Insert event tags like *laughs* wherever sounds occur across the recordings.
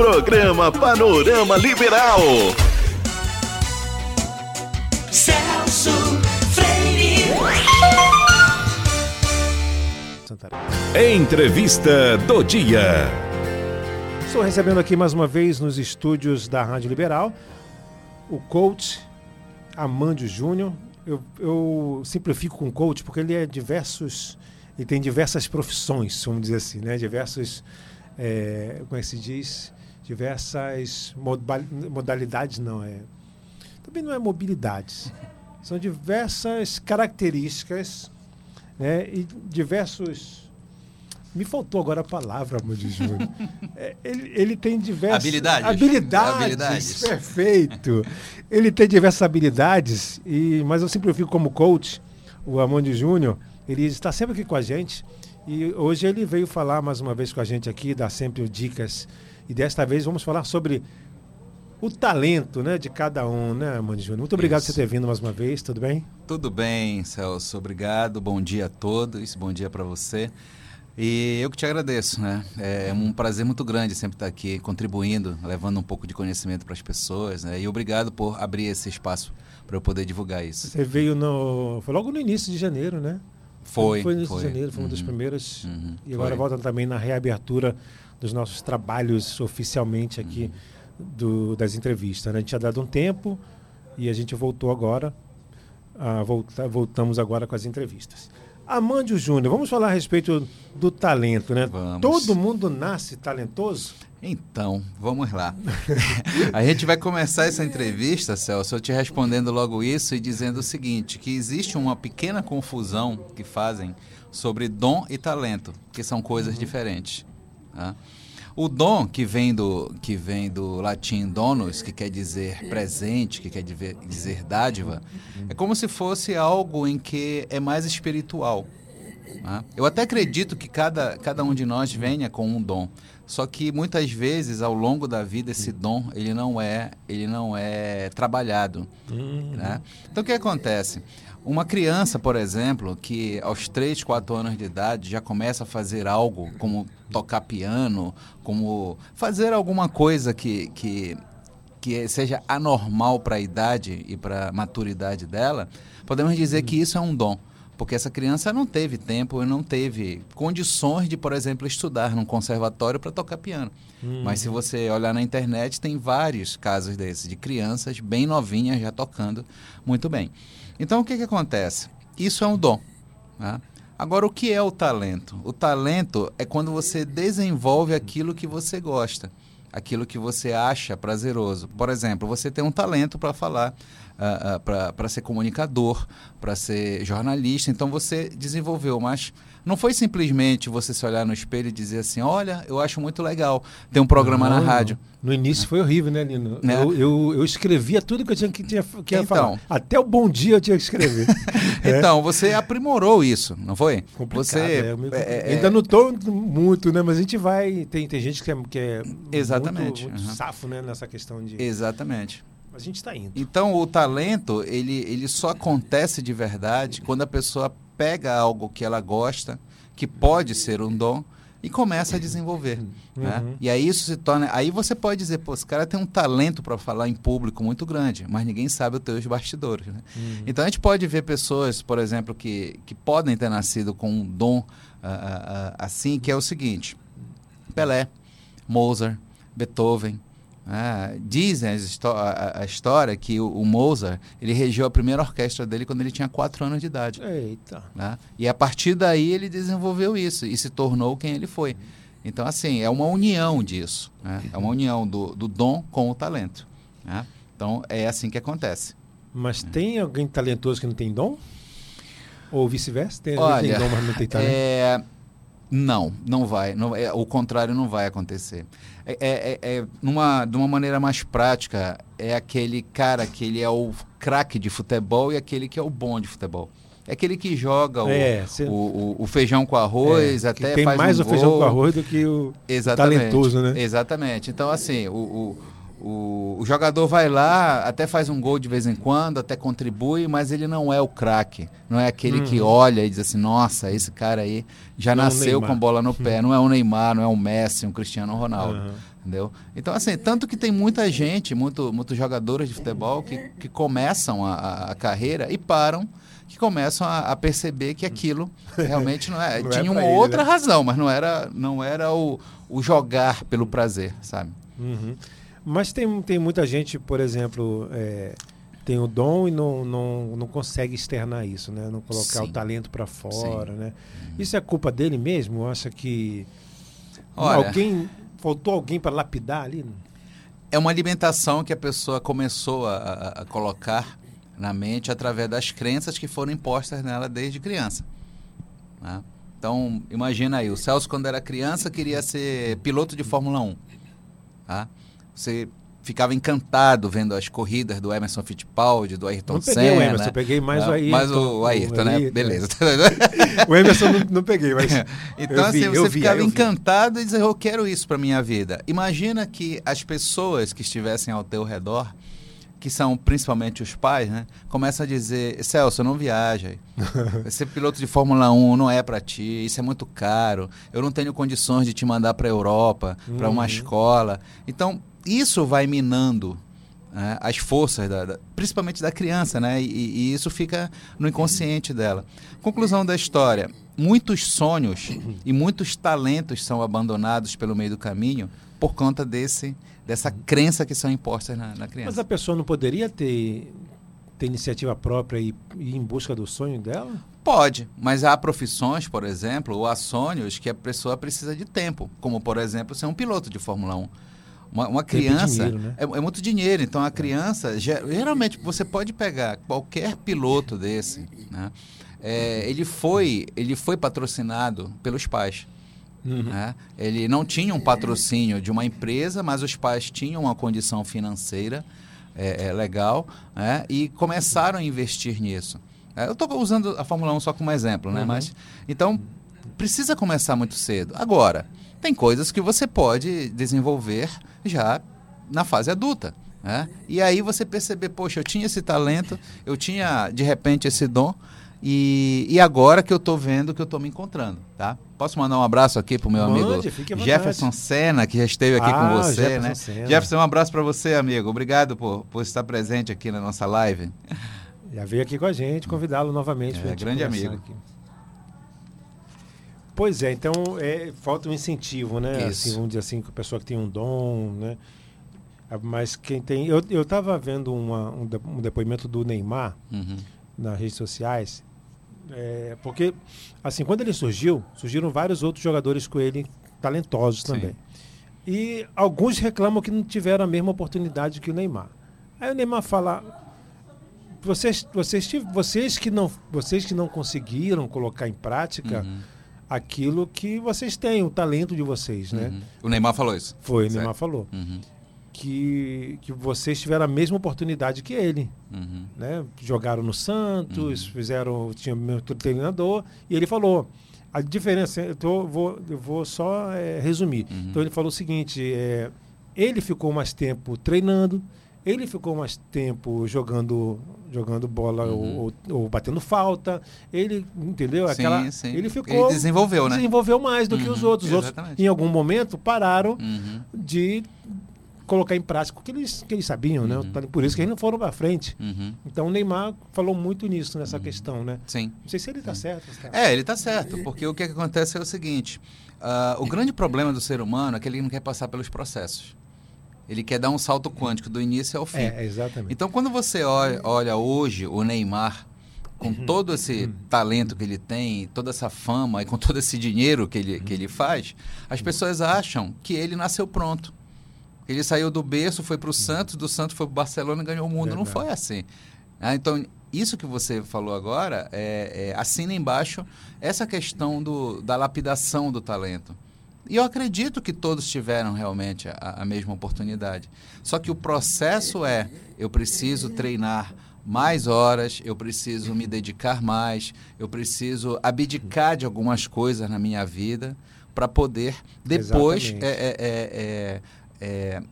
Programa Panorama Liberal. Celso Freire. Entrevista do dia. Estou recebendo aqui mais uma vez nos estúdios da Rádio Liberal o coach Amandio Júnior. Eu, eu simplifico com coach porque ele é diversos, ele tem diversas profissões, vamos dizer assim, né? Diversos, é, como é que se diz? Diversas moda- modalidades, não é? Também não é mobilidades. São diversas características, né? E diversos me faltou agora a palavra, Amandio Júnior. É, ele, ele tem diversas Habilidades. habilidades. Habilidades. Perfeito. ele tem diversas habilidades, e, mas eu simplifico como coach, o Amandio Júnior, ele está sempre aqui com a gente. E hoje ele veio falar mais uma vez com a gente aqui, dar sempre dicas. E desta vez vamos falar sobre o talento né, de cada um, né, Amandio Júnior? Muito obrigado por Isso. você ter vindo mais uma vez, tudo bem? Tudo bem, Celso, obrigado. Bom dia a todos, bom dia para você. E eu que te agradeço, né? É um prazer muito grande sempre estar aqui contribuindo, levando um pouco de conhecimento para as pessoas, né? E obrigado por abrir esse espaço para eu poder divulgar isso. Você veio no. Foi logo no início de janeiro, né? Foi. Foi no início foi. de janeiro, foi uma das Uhum, primeiras. uhum, E agora foi. volta também na reabertura dos nossos trabalhos oficialmente aqui Uhum. do- das entrevistas. Né? A gente tinha dado um tempo e a gente voltou agora. volta- voltamos agora com as entrevistas. Amandio Júnior, vamos falar a respeito do talento, né? Vamos. Todo mundo nasce talentoso? Então, vamos lá. *laughs* a gente vai começar essa entrevista, Celso, eu te respondendo logo isso e dizendo o seguinte, que existe uma pequena confusão que fazem sobre dom e talento, que são coisas diferentes. Tá? O dom, que vem, do, que vem do latim donus, que quer dizer presente, que quer dizer, dádiva, é como se fosse algo em que é mais espiritual. né? Eu até acredito que cada, cada um de nós venha com um dom. Só que muitas vezes ao longo da vida esse dom ele não é ele não é trabalhado, né? Então o que acontece? Uma criança, por exemplo, que aos 3, 4 anos de idade já começa a fazer algo como tocar piano, como fazer alguma coisa que, que, que seja anormal para a idade e para a maturidade dela, podemos dizer que isso é um dom. Porque essa criança não teve tempo e não teve condições de, por exemplo, estudar num conservatório para tocar piano. Mas se você olhar na internet, tem vários casos desses, de crianças bem novinhas já tocando muito bem. Então, o que, que acontece? Isso é um dom. né? Agora, o que é o talento? O talento é quando você desenvolve aquilo que você gosta, aquilo que você acha prazeroso. Por exemplo, você tem um talento para falar, ah, para ser comunicador, para ser jornalista, então você desenvolveu, mas não foi simplesmente você se olhar no espelho e dizer assim: olha, eu acho muito legal ter um programa na Não, rádio. No início foi horrível, né, Lino? Né? Eu, eu, eu escrevia tudo que eu tinha que, tinha, que Então. falar. Até o bom dia eu tinha que escrever. *laughs* É. Então, você aprimorou isso, não foi? Complicado, você é, é, complicado. é, Ainda não estou muito, né? Mas a gente vai. Tem, tem gente que é, que é Exatamente, muito, muito uhum. safo né, nessa questão de. Exatamente. Mas a gente está indo. Então, o talento, ele, ele só acontece de verdade quando a pessoa pega algo que ela gosta, que pode ser um dom, e começa a desenvolver. né? Uhum. E aí isso se torna. Aí você pode dizer, pô, esse cara tem um talento para falar em público muito grande, mas ninguém sabe os teus bastidores. Né? Então a gente pode ver pessoas, por exemplo, que, que podem ter nascido com um dom ah, ah, assim, que é o seguinte: Pelé, Mozart, Beethoven. Né? dizem histó- a, história que o, Mozart ele regeu a primeira orquestra dele quando ele tinha 4 anos de idade. Eita. né? E a partir daí ele desenvolveu isso e se tornou quem ele foi. Então, assim, é uma união disso. né? É uma união do, do dom com o talento. né? Então, é assim que acontece. Mas tem alguém talentoso que não tem dom? Ou vice-versa? Tem alguém que tem dom, mas não tem talento? é, não, não vai. Não, é, o contrário não vai acontecer. É, é- é- é, numa, de uma maneira mais prática, é aquele cara que ele é o craque de futebol e aquele que é o bom de futebol. É aquele que joga o, É, cê- o, o- o feijão com arroz, É, até tem faz mais um o feijão gol. com arroz do que o Exatamente. talentoso, né? Exatamente. Então, assim, o, o, o, o jogador vai lá, até faz um gol de vez em quando, até contribui, mas ele não é o craque. Não é aquele que olha e diz assim, nossa, esse cara aí já Não é nasceu com bola no pé. Não é o Neymar, não é o Messi, um Cristiano Ronaldo. Aham. Entendeu? Então, assim, tanto que tem muita gente, muito, muitos jogadores de futebol que, que começam a, a- carreira e param, que começam a, a perceber que aquilo *laughs* realmente não é. Não é tinha pra uma ele, outra né? razão, mas não era, não era o, o jogar pelo prazer, sabe? Uhum. Mas tem, tem muita gente, por exemplo, é, tem o dom e não, não, não consegue externar isso, né? Não colocar Sim. o talento para fora, né? Isso é culpa dele mesmo? Acha que Olha- alguém faltou alguém para lapidar ali? É uma alimentação que a pessoa começou a, a- a colocar na mente através das crenças que foram impostas nela desde criança. né? Então, imagina aí, o Celso, quando era criança, queria ser piloto de Fórmula 1. tá? Você ficava encantado vendo as corridas do Emerson Fittipaldi, do Ayrton Não Senna. peguei o Emerson, eu peguei mais o né? Ayrton. Mais o Ayrton, O né? Ayrton. Beleza. *laughs* O Emerson não, não peguei, mas. *laughs* Então, assim, vi, você vi, ficava encantado e dizer, eu quero isso para minha vida. Imagina que as pessoas que estivessem ao teu redor, que são principalmente os pais, né, começam a dizer, Celso, não viaja. *laughs* Ser piloto de Fórmula 1 não é para ti, isso é muito caro. Eu não tenho condições de te mandar para a Europa, para uma Uhum. escola. Então, isso vai minando né, as forças, da, da- principalmente da criança, né? E, e isso fica no inconsciente dela. Conclusão da história: muitos sonhos e muitos talentos são abandonados pelo meio do caminho por conta desse dessa crença que são impostas na, na Mas criança. a pessoa não poderia ter, ter iniciativa própria e ir em busca do sonho dela? Pode, mas há profissões, por exemplo, ou há sonhos que a pessoa precisa de tempo, como por exemplo ser um piloto de Fórmula 1. Uma, uma criança dinheiro, né? é, é muito dinheiro, então a criança ge- geralmente você pode pegar qualquer piloto desse, né? É, ele foi ele foi patrocinado pelos pais. Uhum. né? Ele não tinha um patrocínio de uma empresa, mas os pais tinham uma condição financeira é, é, legal né? e começaram a investir nisso. É, eu estou usando a Fórmula 1 só como exemplo, né? Uhum. Mas, então, precisa começar muito cedo. Agora, tem coisas que você pode desenvolver já na fase adulta. Né? E aí você perceber, poxa, eu tinha esse talento, eu tinha de repente esse dom, e, e agora que eu estou vendo que eu estou me encontrando, tá? Posso mandar um abraço aqui pro meu Mande, amigo. Jefferson Senna, que já esteve aqui Ah, com você, Jefferson né? Senna. Jefferson, um abraço para você, amigo. Obrigado por, por estar presente aqui na nossa live. Já veio aqui com a gente, convidá-lo novamente. É, grande amigo. aqui. Pois é, então é, falta um incentivo, né? Isso. Assim, vamos dizer assim, que a pessoa que tem um dom, né? Ah, Mas quem tem. Eu, eu tava vendo uma- um, de- um depoimento do Neymar Uhum. nas redes sociais. é, porque, assim, quando ele surgiu, surgiram vários outros jogadores com ele talentosos Sim. também. E alguns reclamam que não tiveram a mesma oportunidade que o Neymar. Aí o Neymar fala: vocês, vocês, vocês, que, não, vocês que não conseguiram colocar em prática Uhum. Aquilo que vocês têm, o talento de vocês, né? Uhum. O Neymar falou isso. Foi, o Certo. Neymar falou. Uhum. Que, que vocês tiveram a mesma oportunidade que ele. Uhum. Né? Jogaram no Santos, fizeram, tinha o mesmo treinador, e ele falou. A diferença, eu, tô- vou, eu vou só é, resumir. Uhum. Então ele falou o seguinte: é, ele ficou mais tempo treinando, ele ficou mais tempo jogando, jogando bola Uhum. ou, ou- ou batendo falta. Ele, entendeu? Sim, Aquela, sim. Ele ficou. Ele desenvolveu, né? Desenvolveu mais do que os Uhum, outros. Os outros, em algum momento, pararam Uhum. de colocar em prática o que eles, que eles sabiam, né? Uhum. Por isso que eles não foram para frente. Uhum. Então o Neymar falou muito nisso, nessa questão, né? Sim. Não sei se ele está certo. É, ele tá certo, porque o que, acontece é o seguinte: ah, o grande problema do ser humano é que ele não quer passar pelos processos. Ele quer dar um salto quântico do início ao fim. É, exatamente. Então, quando você olha, olha hoje o Neymar, com todo esse talento que ele tem, toda essa fama e com todo esse dinheiro que ele, que ele faz, as pessoas acham que ele nasceu pronto. Ele saiu do berço, foi para o Santos, do Santos foi para o Barcelona e ganhou o mundo. Não Verdade. foi assim. Ah, então, isso que você falou agora, é, é, assina embaixo essa questão do, da lapidação do talento. E eu acredito que todos tiveram realmente a, a mesma oportunidade. Só que o processo é: eu preciso treinar mais horas, eu preciso me dedicar mais, eu preciso abdicar de algumas coisas na minha vida para poder depois é, é, é, é, é,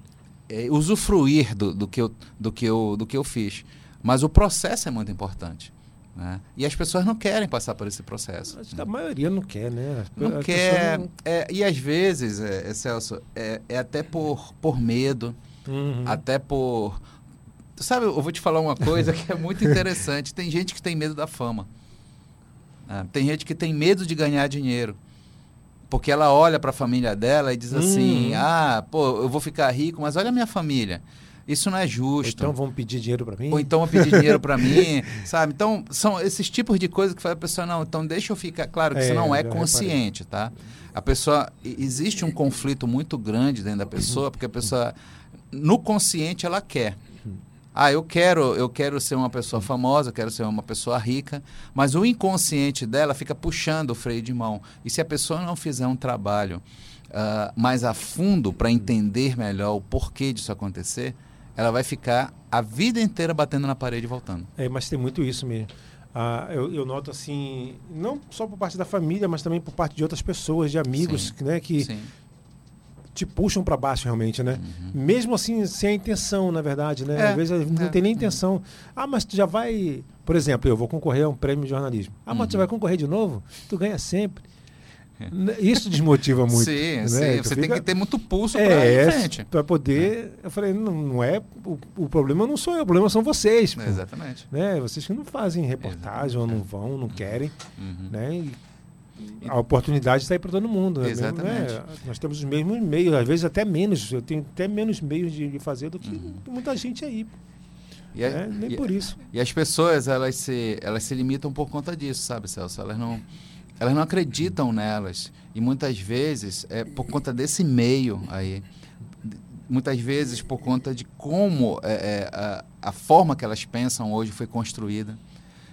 é, usufruir do, do, que eu, do, que eu, do que eu fiz. Mas o processo é muito importante. Né? E as pessoas não querem passar por esse processo. Acho que a maioria não quer, né? Não A quer. não- é, e às vezes, é, é, Celso, é, é até por, por medo, Uhum. até por. Sabe, eu vou te falar uma coisa que é muito interessante. Tem gente que tem medo da fama. né? Tem gente que tem medo de ganhar dinheiro. Porque ela olha para a família dela e diz assim: Uhum. ah, pô, eu vou ficar rico, mas olha a minha família. Isso não é Ou justo. Então vão pedir dinheiro para mim? Ou então vão pedir dinheiro para *laughs* mim, sabe? Então, são esses tipos de coisas que faz a pessoa, não, então deixa eu ficar. Claro que É, isso não é já reparei. consciente, tá? A pessoa. Existe um conflito muito grande dentro da pessoa, porque a pessoa, no consciente, ela quer. Ah, eu quero, eu quero ser uma pessoa famosa, eu quero ser uma pessoa rica, mas o inconsciente dela fica puxando o freio de mão. E se a pessoa não fizer um trabalho ah, mais a fundo para entender melhor o porquê disso acontecer, ela vai ficar a vida inteira batendo na parede e voltando. É, mas tem muito isso mesmo. Ah, eu, eu noto assim, não só por parte da família, mas também por parte de outras pessoas, de amigos, Sim. né, que Sim. te puxam para baixo realmente, né? Mesmo assim, sem a intenção, na verdade, né? Uhum. É, Às vezes não é. tem nem intenção. Ah, mas tu já vai, por exemplo, eu vou concorrer a um prêmio de jornalismo. Ah, mas tu Uhum. vai concorrer de novo? Tu ganha sempre. Isso desmotiva muito. sim, né? sim. Tu Você tem fica- que ter muito pulso para ir é, frente. para poder. Eu falei, não, não é. O, o problema não sou eu, o problema são vocês. pô. Exatamente. Né? Vocês que não fazem reportagem ou não vão, não querem. Uhum. Né? E a oportunidade está aí para todo mundo. né? Mesmo, Exatamente. né? Nós temos os mesmos meios, às vezes até menos. Eu tenho até menos meios de, fazer do que muita gente aí. Uhum. E, a- né? Nem e- por isso. E as pessoas, elas se, elas se limitam por conta disso, sabe, Celso? Elas não, elas não acreditam nelas. E muitas vezes, é por conta desse meio aí, muitas vezes por conta de como é, é, a, a forma que elas pensam hoje foi construída.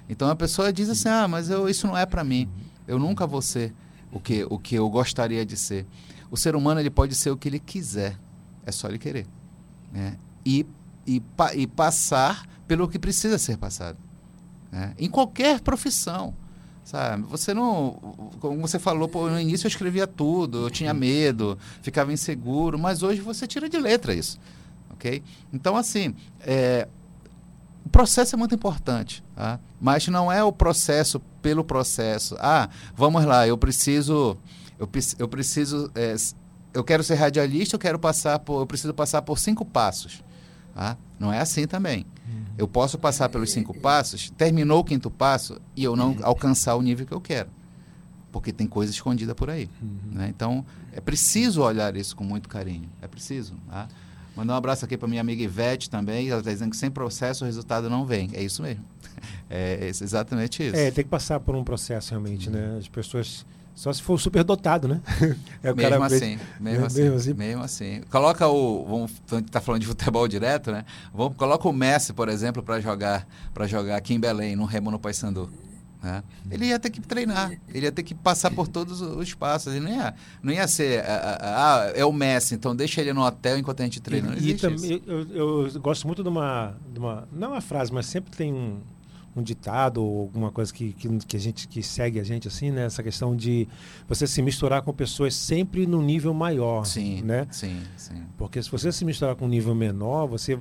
Então a pessoa diz assim, ah, mas eu, isso não é para mim. Eu nunca vou ser o que, o que eu gostaria de ser. O ser humano ele pode ser o que ele quiser. É só ele querer. Né? E, e, pa- e passar pelo que precisa ser passado. né? Em qualquer profissão. Sabe? Você não. Como você falou, pô, no início eu escrevia tudo, eu tinha medo, ficava inseguro, mas hoje você tira de letra isso. Ok? Então, assim, é, o processo é muito importante, tá? mas não é o processo pelo processo. Ah, vamos lá, eu preciso, eu, eu preciso, é, eu quero ser radialista, eu quero passar por, eu preciso passar por cinco passos. Tá? Não é assim também. Eu posso passar pelos cinco passos, terminou o quinto passo e eu não alcançar o nível que eu quero, porque tem coisa escondida por aí. né? Então é preciso olhar isso com muito carinho. É preciso. Tá? Mandar um abraço aqui para minha amiga Ivete também. Ela está dizendo que sem processo o resultado não vem. É isso mesmo. *laughs* É esse- exatamente isso. É, tem que passar por um processo realmente, né? As pessoas. Só se for superdotado, né? *laughs* É o mesmo cara assim, mesmo assim, mesmo assim. mesmo assim. Coloca o, vamos tá falando de futebol direto, né? Vamos coloca o Messi, por exemplo, para jogar, para jogar aqui em Belém, no Remo no Paysandu. Né? Ele ia ter que treinar, ele ia ter que passar por todos os passos. Ele não ia, não ia ser, ah, é o Messi, então deixa ele no hotel enquanto a gente treina. Não E, e também eu, eu gosto muito de uma, de uma. Não uma frase, mas sempre tem um, um ditado ou alguma coisa que, que, que a gente que segue a gente assim, né? Essa questão de você se misturar com pessoas sempre no nível maior. Sim, Né? sim, sim. Porque se você se misturar com um nível menor, você,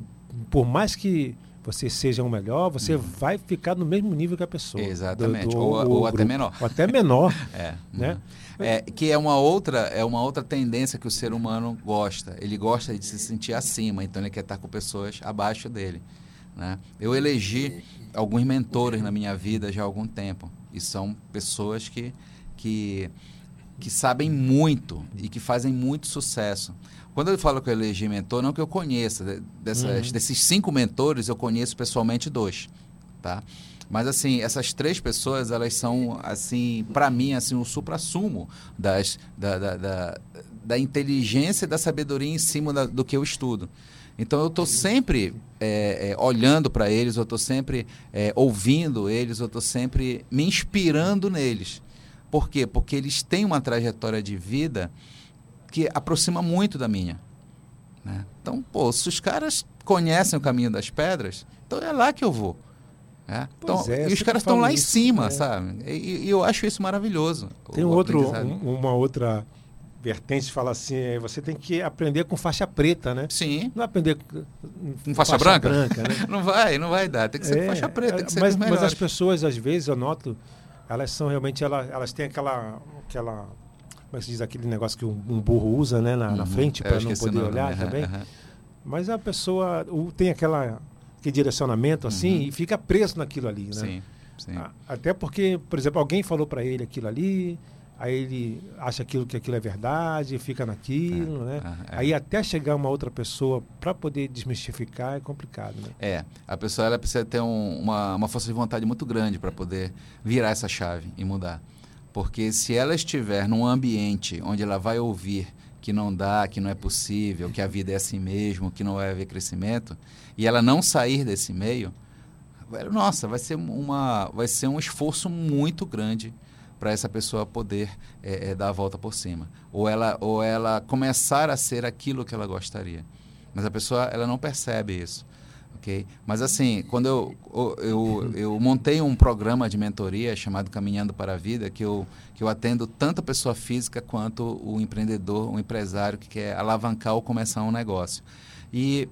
por mais que você seja o melhor, você vai ficar no mesmo nível que a pessoa. Uhum. Exatamente, ou- ou até grupo. menor. Ou até menor. *laughs* É, Né? uhum. É, que é uma outra é uma outra tendência que o ser humano gosta. Ele gosta de se sentir acima, então ele quer estar com pessoas abaixo dele. Né? Eu elegi alguns mentores na minha vida já há algum tempo e são pessoas que que que sabem muito e que fazem muito sucesso. Quando eu falo que eu elegi mentor, não que eu conheça de- dessas, Uhum. desses cinco mentores, eu conheço pessoalmente dois, tá? Mas assim, essas três pessoas, elas são assim, para mim, assim, o supra-sumo das da, da, da, da inteligência e da sabedoria em cima da- do que eu estudo. Então eu estou sempre é, é, olhando para eles, eu estou sempre é, ouvindo eles, eu estou sempre me inspirando neles. Por quê? Porque eles têm uma trajetória de vida que aproxima muito da minha. né? Então, pô, se os caras conhecem o caminho das pedras, então é lá que eu vou. né? Então, é, e os caras estão lá em isso, cima, é. sabe? E, e eu acho isso maravilhoso. Tem um outro, um- uma outra vertentes fala assim, é, você tem que aprender com faixa preta, né? Sim. Não aprender com Com faixa, branca? né? *laughs* Não vai, não vai dar. Tem que ser É, faixa preta, tem que ser mas, as pessoas, às vezes, eu noto, elas são realmente, elas, elas têm aquela, aquela, como é que se diz, aquele negócio que um, um burro usa, né, na, na Uhum. frente, Eu para não poder nome olhar também, também. aham. Mas a pessoa tem aquela, aquele direcionamento assim Uhum. e fica preso naquilo ali, né? Sim, sim. A- Até porque, por exemplo, alguém falou para ele aquilo ali, aí ele acha aquilo que aquilo é verdade, fica naquilo, né? ah, é. Aí até chegar uma outra pessoa para poder desmistificar é complicado, né? É, a pessoa ela precisa ter um- uma, uma força de vontade muito grande para poder virar essa chave e mudar. Porque se ela estiver num ambiente onde ela vai ouvir que não dá, que não é possível, que a vida é assim mesmo, que não vai haver crescimento, e ela não sair desse meio, nossa, vai ser, uma, vai ser um esforço muito grande para essa pessoa poder eh, eh, dar a volta por cima. Ou ela, ou ela começar a ser aquilo que ela gostaria. Mas a pessoa ela não percebe isso. ok? Mas assim, quando eu, eu, *laughs* eu, montei um programa de mentoria chamado Caminhando para a Vida, que eu, que eu atendo tanto a pessoa física quanto o empreendedor, o empresário que quer alavancar ou começar um negócio. E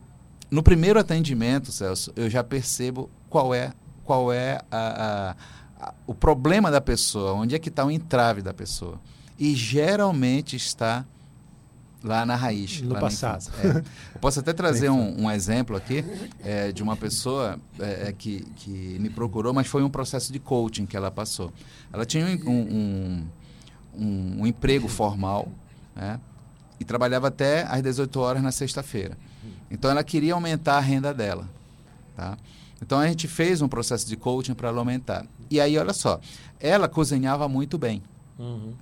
no primeiro atendimento, Celso, eu já percebo qual é, qual é a- a- o problema da pessoa, onde é que está o entrave da pessoa. E geralmente está lá na raiz. No passado. É. Eu posso até trazer um, um exemplo aqui é, de uma pessoa é, é, que, que me procurou, mas foi um processo de coaching que ela passou. Ela tinha um, um, um- um emprego formal né, e trabalhava até às 18 horas na sexta-feira. Então ela queria aumentar a renda dela. Tá? Então a gente fez um processo de coaching para ela aumentar. E aí, olha só, ela cozinhava muito bem.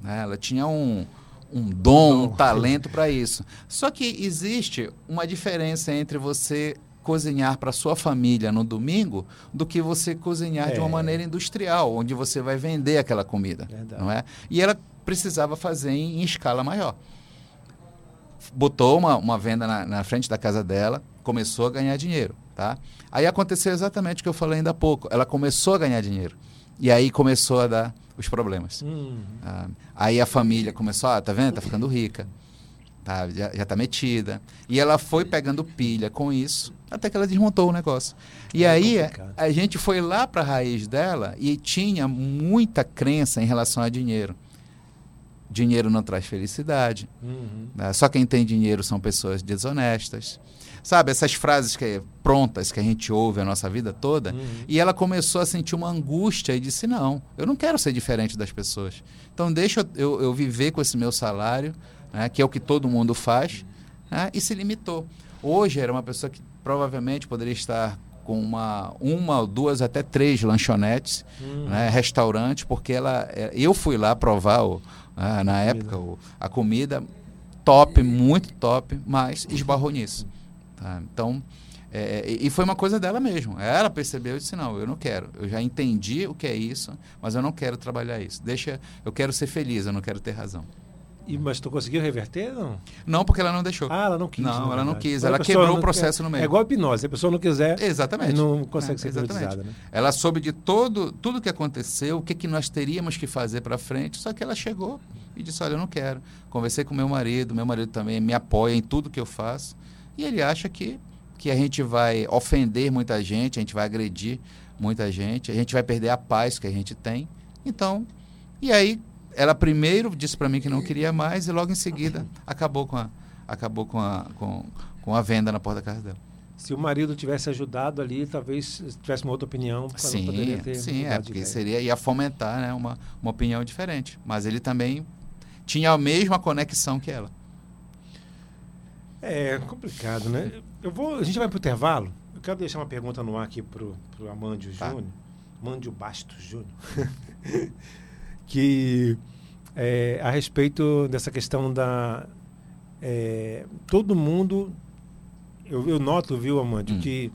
né? Ela tinha um, um dom, um talento *laughs* para isso. Só que existe uma diferença entre você cozinhar para sua família no domingo do que você cozinhar de uma É. maneira industrial, onde você vai vender aquela comida, Verdade. não é? E ela precisava fazer em, em escala maior. Botou uma, uma venda na, na frente da casa dela, começou a ganhar dinheiro, tá? Aí aconteceu exatamente o que eu falei ainda há pouco. Ela começou a ganhar dinheiro. E aí começou a dar os problemas. Hum, Ah, aí a família começou, ah, tá vendo? Tá ficando rica. Tá, já, já tá metida. E ela foi pegando pilha com isso, até que ela desmontou o negócio. E É aí complicado. a gente foi lá para a raiz dela e tinha muita crença em relação a dinheiro. Dinheiro não traz felicidade. uhum. né? Só quem tem dinheiro são pessoas desonestas. Sabe, essas frases que é prontas que a gente ouve a nossa vida toda. Uhum. E ela começou a sentir uma angústia e disse: Não, eu não quero ser diferente das pessoas. Então, deixa eu, eu- eu viver com esse meu salário, né, que é o que todo mundo faz, né, e se limitou. Hoje era uma pessoa que provavelmente poderia estar com uma, uma ou duas, até três lanchonetes, Uhum. né, restaurantes, porque ela, é, eu fui lá provar, o, ah, na época, o- a comida top, muito top, mas esbarrou nisso. Tá? Então, é, e e foi uma coisa dela mesmo. Ela percebeu e disse: Não, eu não quero. Eu já entendi o que é isso, mas eu não quero trabalhar isso. Deixa, eu quero ser feliz, eu não quero ter razão. E, mas tu conseguiu reverter, não? Não, porque ela não deixou. Ah, ela não quis. Não, ela não quis, ela quebrou o processo quer- no meio. É igual a hipnose. Se a pessoa não quiser, Exatamente. não consegue É, ser exatamente. hipnotizada, né? Ela soube de todo, tudo que aconteceu, o que, que nós teríamos que fazer para frente, só que ela chegou e disse: Olha, eu não quero. Conversei com meu marido, meu marido também me apoia em tudo que eu faço, e ele acha que, que a gente vai ofender muita gente, a gente vai agredir muita gente, a gente vai perder a paz que a gente tem. Então, e aí, ela primeiro disse para mim que não queria mais, e logo em seguida acabou com a, acabou com a, com, com a venda na porta da casa dela. Se o marido tivesse ajudado ali, talvez tivesse uma outra opinião. Sim, poderia ter sim, é, porque seria ia fomentar né, uma, uma opinião diferente. Mas ele também tinha a mesma conexão que ela. É complicado, né? Eu vou, a gente vai para o intervalo. Eu quero deixar uma pergunta no ar aqui pro, pro Amândio Tá. Júnior. Amândio Bastos Júnior. *laughs* que é, a respeito dessa questão da. é, todo mundo. Eu, eu noto, viu, Amândio, Hum. que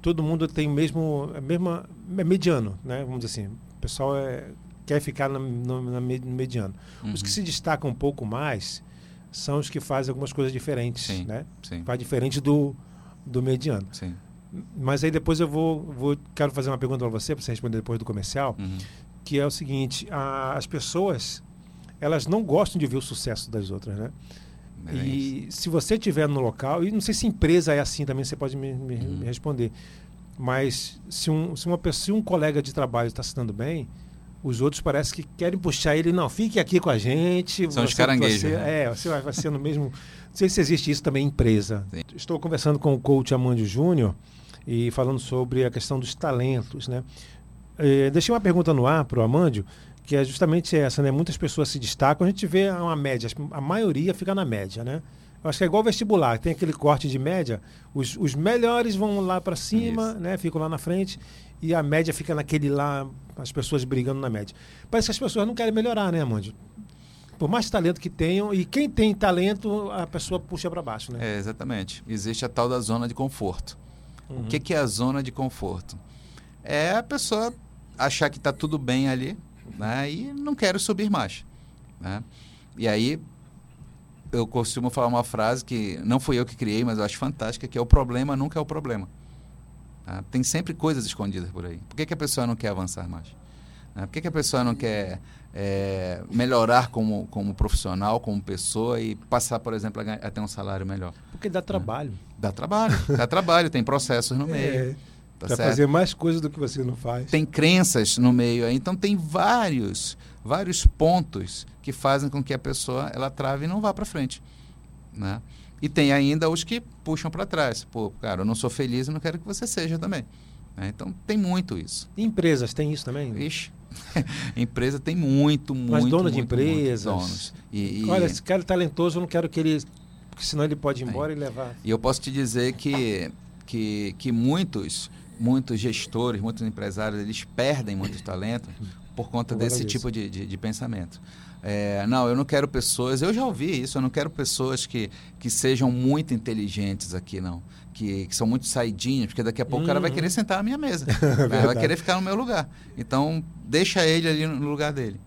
todo mundo tem o mesmo. A mesma, é mediano, né? Vamos dizer assim. O pessoal é, quer ficar no, me- no mediano. Os que Uhum. se destacam um pouco mais são os que fazem algumas coisas diferentes, Sim. né? Sim, Faz diferente do, do mediano. sim. Mas aí depois eu vou, vou quero fazer uma pergunta para você, para você responder depois do comercial, Uhum. que é o seguinte: a- as pessoas elas não gostam de ver o sucesso das outras, né? É e se você estiver no local, e não sei se empresa é assim também, você pode me, me- Uhum. me responder. Mas se um, se uma se um colega de trabalho está se dando bem, os outros parece que querem puxar ele, não, fique aqui com a gente. São os caranguejos, você- né? É, você vai, vai ser no mesmo. *laughs* Não sei se existe isso também em empresa. Sim. Estou conversando com o coach Amandio Júnior e falando sobre a questão dos talentos, né? Eh, deixei uma pergunta no ar para o Amândio, que é justamente essa, né? Muitas pessoas se destacam, a gente vê uma média, a maioria fica na média, né? Eu acho que é igual vestibular, tem aquele corte de média, os, os melhores vão lá para cima, Isso. né? Ficam lá na frente, e a média fica naquele lá, as pessoas brigando na média. Parece que as pessoas não querem melhorar, né, Amândio? Por mais talento que tenham, e quem tem talento, a pessoa puxa para baixo, né? É, exatamente. Existe a tal da zona de conforto. Uhum. O que, que é a zona de conforto? É a pessoa achar que está tudo bem ali né, e não quero subir mais. Né? E aí eu costumo falar uma frase que não fui eu que criei, mas eu acho fantástica, que é o problema nunca é o problema. Tá? Tem sempre coisas escondidas por aí. Por que, que a pessoa não quer avançar mais? Né? Por que, que a pessoa não quer é, melhorar como, como profissional, como pessoa e passar, por exemplo, a, ganhar- a ter um salário melhor? Porque dá trabalho. Dá trabalho, dá trabalho, tem processos no *laughs* meio. É, tá para fazer mais coisas do que você não faz. Tem crenças no meio aí, então tem vários, vários pontos que fazem com que a pessoa ela trave e não vá para frente, né? E tem ainda os que puxam para trás. Pô, cara, eu não sou feliz e não quero que você seja também. né? Então tem muito isso. Empresas têm isso também? Ixi, *laughs* empresa tem muito, muito. Mas dono de muito, muito empresas. donos. E, e- Olha, esse cara é talentoso, eu não quero que ele. Porque senão ele pode ir Tem. embora e levar. E eu posso te dizer que, que, que muitos, muitos gestores, muitos empresários, eles perdem muito talento por conta desse tipo de, de, de pensamento. É, não, eu não quero pessoas, eu já ouvi isso, eu não quero pessoas que, que sejam muito inteligentes aqui, não. Que, que são muito saidinhos, porque daqui a pouco o cara vai Uhum. querer sentar à minha mesa. *laughs* né? vai querer ficar no meu lugar. Então, deixa ele ali no lugar dele.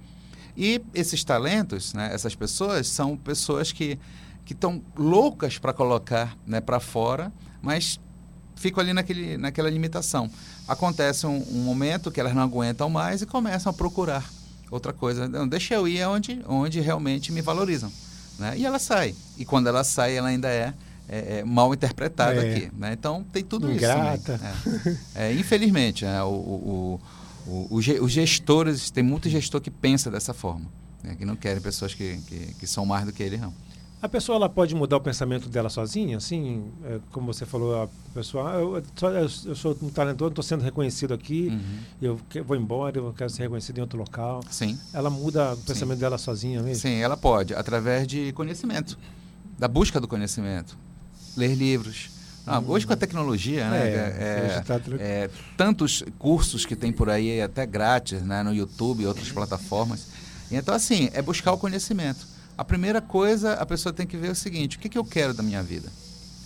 E esses talentos, né, essas pessoas, são pessoas que que estão loucas para colocar né, para fora, mas ficam ali naquele, naquela limitação. Acontece um, um momento que elas não aguentam mais e começam a procurar outra coisa. Não, deixa eu ir onde, onde realmente me valorizam. Né? E ela sai. E quando ela sai, ela ainda é, é- é mal interpretada É. aqui. Né? Então tem tudo Ingrata. isso. também. É. Infelizmente, né, o, o, o, os gestores, tem muito gestor que pensa dessa forma. né, que não querem pessoas que, que, que são mais do que ele, não. A pessoa ela pode mudar o pensamento dela sozinha, assim, é, como você falou, a pessoa, ah, eu, eu, eu sou um talentoso, estou sendo reconhecido aqui, Uhum. eu que- vou embora, eu quero ser reconhecido em outro local. Sim, Ela muda o pensamento dela sozinha mesmo? sim, ela pode, através de conhecimento, da busca do conhecimento, ler livros. Ah, hoje com a tecnologia, né? É, é- hoje tá é, tantos cursos que tem por aí, até grátis, né? no YouTube e outras plataformas. Então, assim, é buscar o conhecimento. A primeira coisa, a pessoa tem que ver o seguinte: o que, que eu quero da minha vida?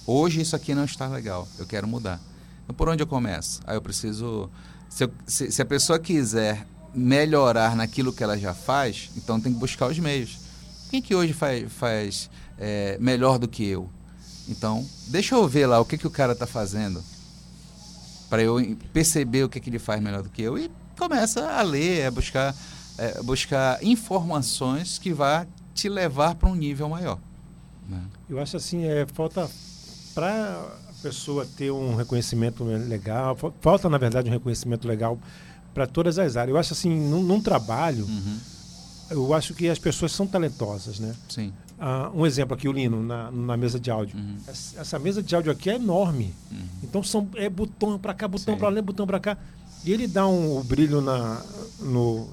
Hoje isso aqui não está legal, eu quero mudar. Então, por onde eu começo? Aí eu preciso. Se, eu- se- se a pessoa quiser melhorar naquilo que ela já faz, então tem que buscar os meios. Quem que hoje faz, faz é, melhor do que eu? Então, deixa eu ver lá o que, que o cara está fazendo para eu perceber o que, que ele faz melhor do que eu e começa a ler, a buscar, é, buscar informações que vá te levar para um nível maior. né? Eu acho assim, é, falta para a pessoa ter um reconhecimento legal, fa- falta na verdade um reconhecimento legal para todas as áreas. Eu acho assim, num, num trabalho, Uhum, eu acho que as pessoas são talentosas, né? Sim. Ah, um exemplo aqui, o Lino, na, na mesa de áudio. Uhum. Essa, essa mesa de áudio aqui é enorme. Uhum. Então são é botão para cá, botão para lá, botão para cá. E ele dá um, o brilho na, no,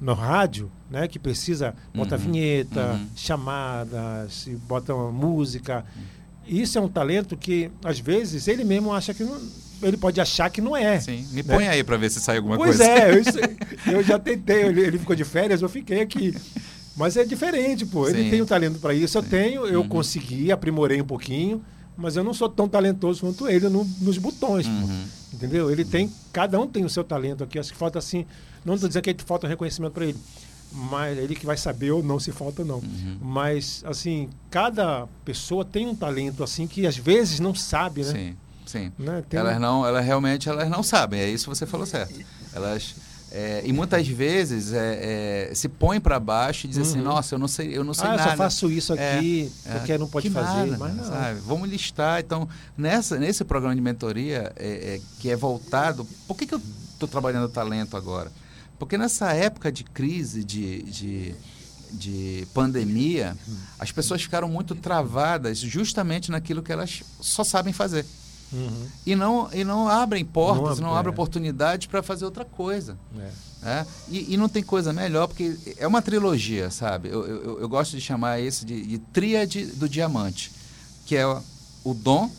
no rádio, né? Que precisa bota Uhum. vinheta, Uhum. chamadas, bota uma música. Isso é um talento que às vezes ele mesmo acha que não, ele pode achar que não é. Sim. Me né? põe aí para ver se sai alguma Pois coisa. é, eu, *laughs* eu já tentei. Ele, ele ficou de férias, eu fiquei aqui. Mas é diferente, pô. Ele Sim. tem o talento para isso, eu tenho, eu Uhum. consegui, aprimorei um pouquinho, mas eu não sou tão talentoso quanto ele no- nos botões, pô. Uhum. Entendeu? Ele tem, cada um tem o seu talento aqui. Acho que falta assim, não estou dizendo que falta reconhecimento para ele, mas ele que vai saber ou não se falta ou não. Uhum. Mas assim, cada pessoa tem um talento assim que às vezes não sabe, né? Sim, sim. Né? Elas um- não, elas realmente elas não sabem, é isso que você falou certo. Elas é, e muitas vezes é, é, se põe para baixo e diz assim, nossa, eu não sei, eu não sei Uhum. ah, nada. eu só faço isso aqui, É, porque não pode fazer. nada, mas não. sabe? Vamos listar. Então, nessa, nesse programa de mentoria é, é, que é voltado. Por que, que eu estou trabalhando talento agora? Porque nessa época de crise, de, de, de pandemia, as pessoas ficaram muito travadas justamente naquilo que elas só sabem fazer. Uhum. E não, e não abrem portas, Não não, abre- abrem é. oportunidades para fazer outra coisa. É. É, e, e não tem coisa melhor, porque é uma trilogia, sabe? Eu, eu, eu gosto de chamar isso de, de tríade do diamante, que é o, o dom,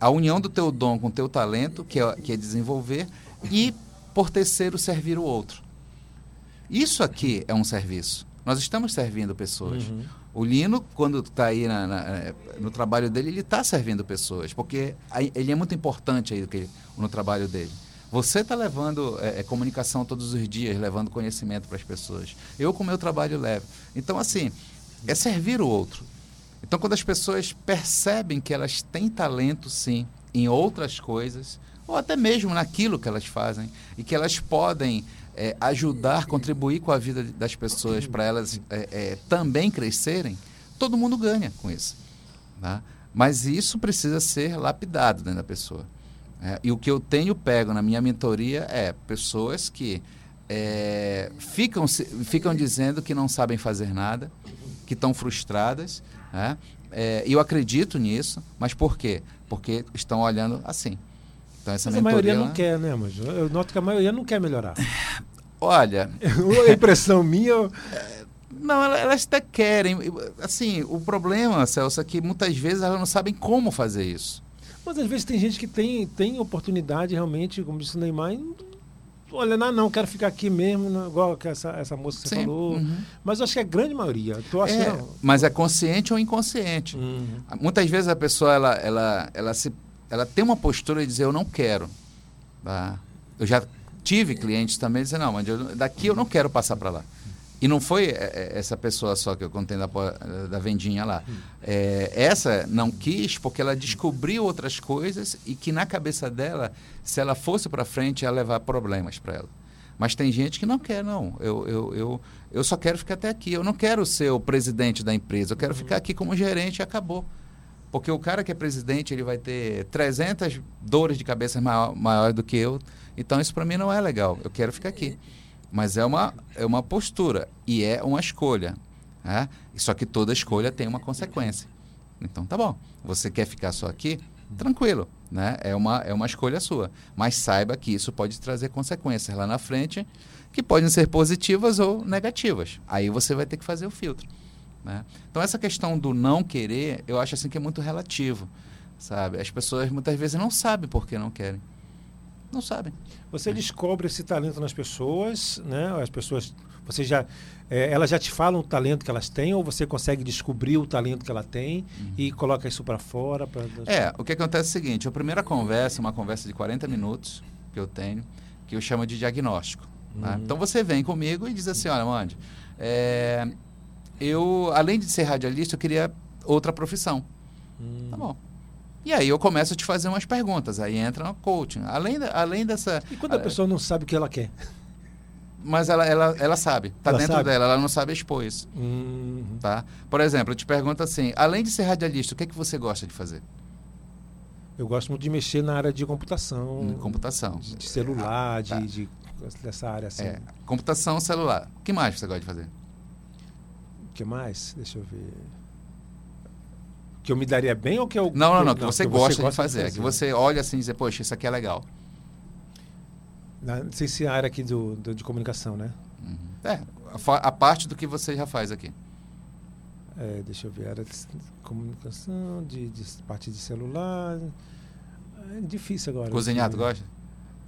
a união do teu dom com o teu talento, que é, que é desenvolver, e, por terceiro, servir o outro. Isso aqui é um serviço. Nós estamos servindo pessoas. Uhum. O Lino, quando está aí na- na- no trabalho dele, ele está servindo pessoas, porque ele é muito importante aí no trabalho dele. Você está levando é, comunicação todos os dias, levando conhecimento para as pessoas. Eu, com o meu trabalho, levo. Então, assim, é servir o outro. Então, quando as pessoas percebem que elas têm talento, sim, em outras coisas, ou até mesmo naquilo que elas fazem, e que elas podem é, ajudar, contribuir com a vida das pessoas para elas é, é, também crescerem, todo mundo ganha com isso. Tá? Mas isso precisa ser lapidado dentro da pessoa. É, e o que eu tenho pego na minha mentoria é pessoas que é, ficam, ficam dizendo que não sabem fazer nada, que estão frustradas. Né? É, eu acredito nisso, mas por quê? Porque estão olhando assim. Então, essa Mas a maioria não quer, né, mas eu noto que a maioria não quer melhorar. *laughs* Olha, *laughs* a impressão minha. eu- Não, ela- elas até querem. Assim, o problema, Celso, é que muitas vezes elas não sabem como fazer isso. Mas às vezes tem gente que tem, tem oportunidade realmente, como disse o Neymar, e olha, não, não, quero ficar aqui mesmo, não, igual que essa, essa moça que você Sim, falou. uhum. Mas eu acho que é a grande maioria. Tu acha É, não? mas é consciente ou inconsciente. Uhum. Muitas vezes a pessoa ela, ela, ela, se, ela tem uma postura de dizer eu não quero. Tá? Eu já tive clientes também dizendo, não, mas eu- daqui eu não quero passar para lá. E não foi é, é, essa pessoa só que eu contei da, da vendinha lá. É, essa não quis porque ela descobriu outras coisas e que na cabeça dela, se ela fosse para frente, ia levar problemas para ela. Mas tem gente que não quer, não. Eu, eu, eu, eu só quero ficar até aqui. Eu não quero ser o presidente da empresa. Eu quero ficar aqui como gerente e acabou. Porque o cara que é presidente, ele vai ter 300 dores de cabeça maior, maior do que eu. Então, isso para mim não é legal. Eu quero ficar aqui. Mas é uma, é uma postura e é uma escolha. Né? Só que toda escolha tem uma consequência. Então, tá bom. Você quer ficar só aqui? Tranquilo. Né? É, uma, é uma escolha sua. Mas saiba que isso pode trazer consequências lá na frente que podem ser positivas ou negativas. Aí você vai ter que fazer o filtro. Né? Então essa questão do não querer, eu acho assim que é muito relativo, sabe? As pessoas muitas vezes não sabem por que não querem. Não sabem. Você descobre esse talento nas pessoas, né? As pessoas, você já, é, elas já te falam o talento que elas têm, ou você consegue descobrir o talento que ela tem e coloca isso para fora? Pra... É, o que acontece é o seguinte, a primeira conversa, uma conversa de 40 minutos que eu tenho, que eu chamo de diagnóstico. né? Então você vem comigo e diz assim, olha, Mande, é, eu, além de ser radialista, eu queria outra profissão. Hum. Tá bom. E aí eu começo a te fazer umas perguntas, aí entra o coaching. Além, da- além dessa... E quando a pessoa não sabe o que ela quer? Mas ela, ela, ela sabe, tá Ela dentro sabe? dela, ela não sabe expor isso. Hum, Tá? Por exemplo, eu te pergunto assim, além de ser radialista, o que, é que você gosta de fazer? eu gosto muito de mexer na área de computação, Em computação. de, de celular, Tá. de, de- dessa área assim. É, computação celular. O que mais você gosta de fazer? Que mais? Deixa eu ver. Que eu me daria bem ou que eu. Não, não, não, que que você que gosta de fazer. Que você olha assim e diz, poxa, isso aqui é legal. Não sei se é a área aqui do, do- de comunicação, né? É, a, a parte do que você já faz aqui. É, deixa eu ver, área de comunicação, de, de parte de celular. É difícil agora. Cozinhar, tu gosta?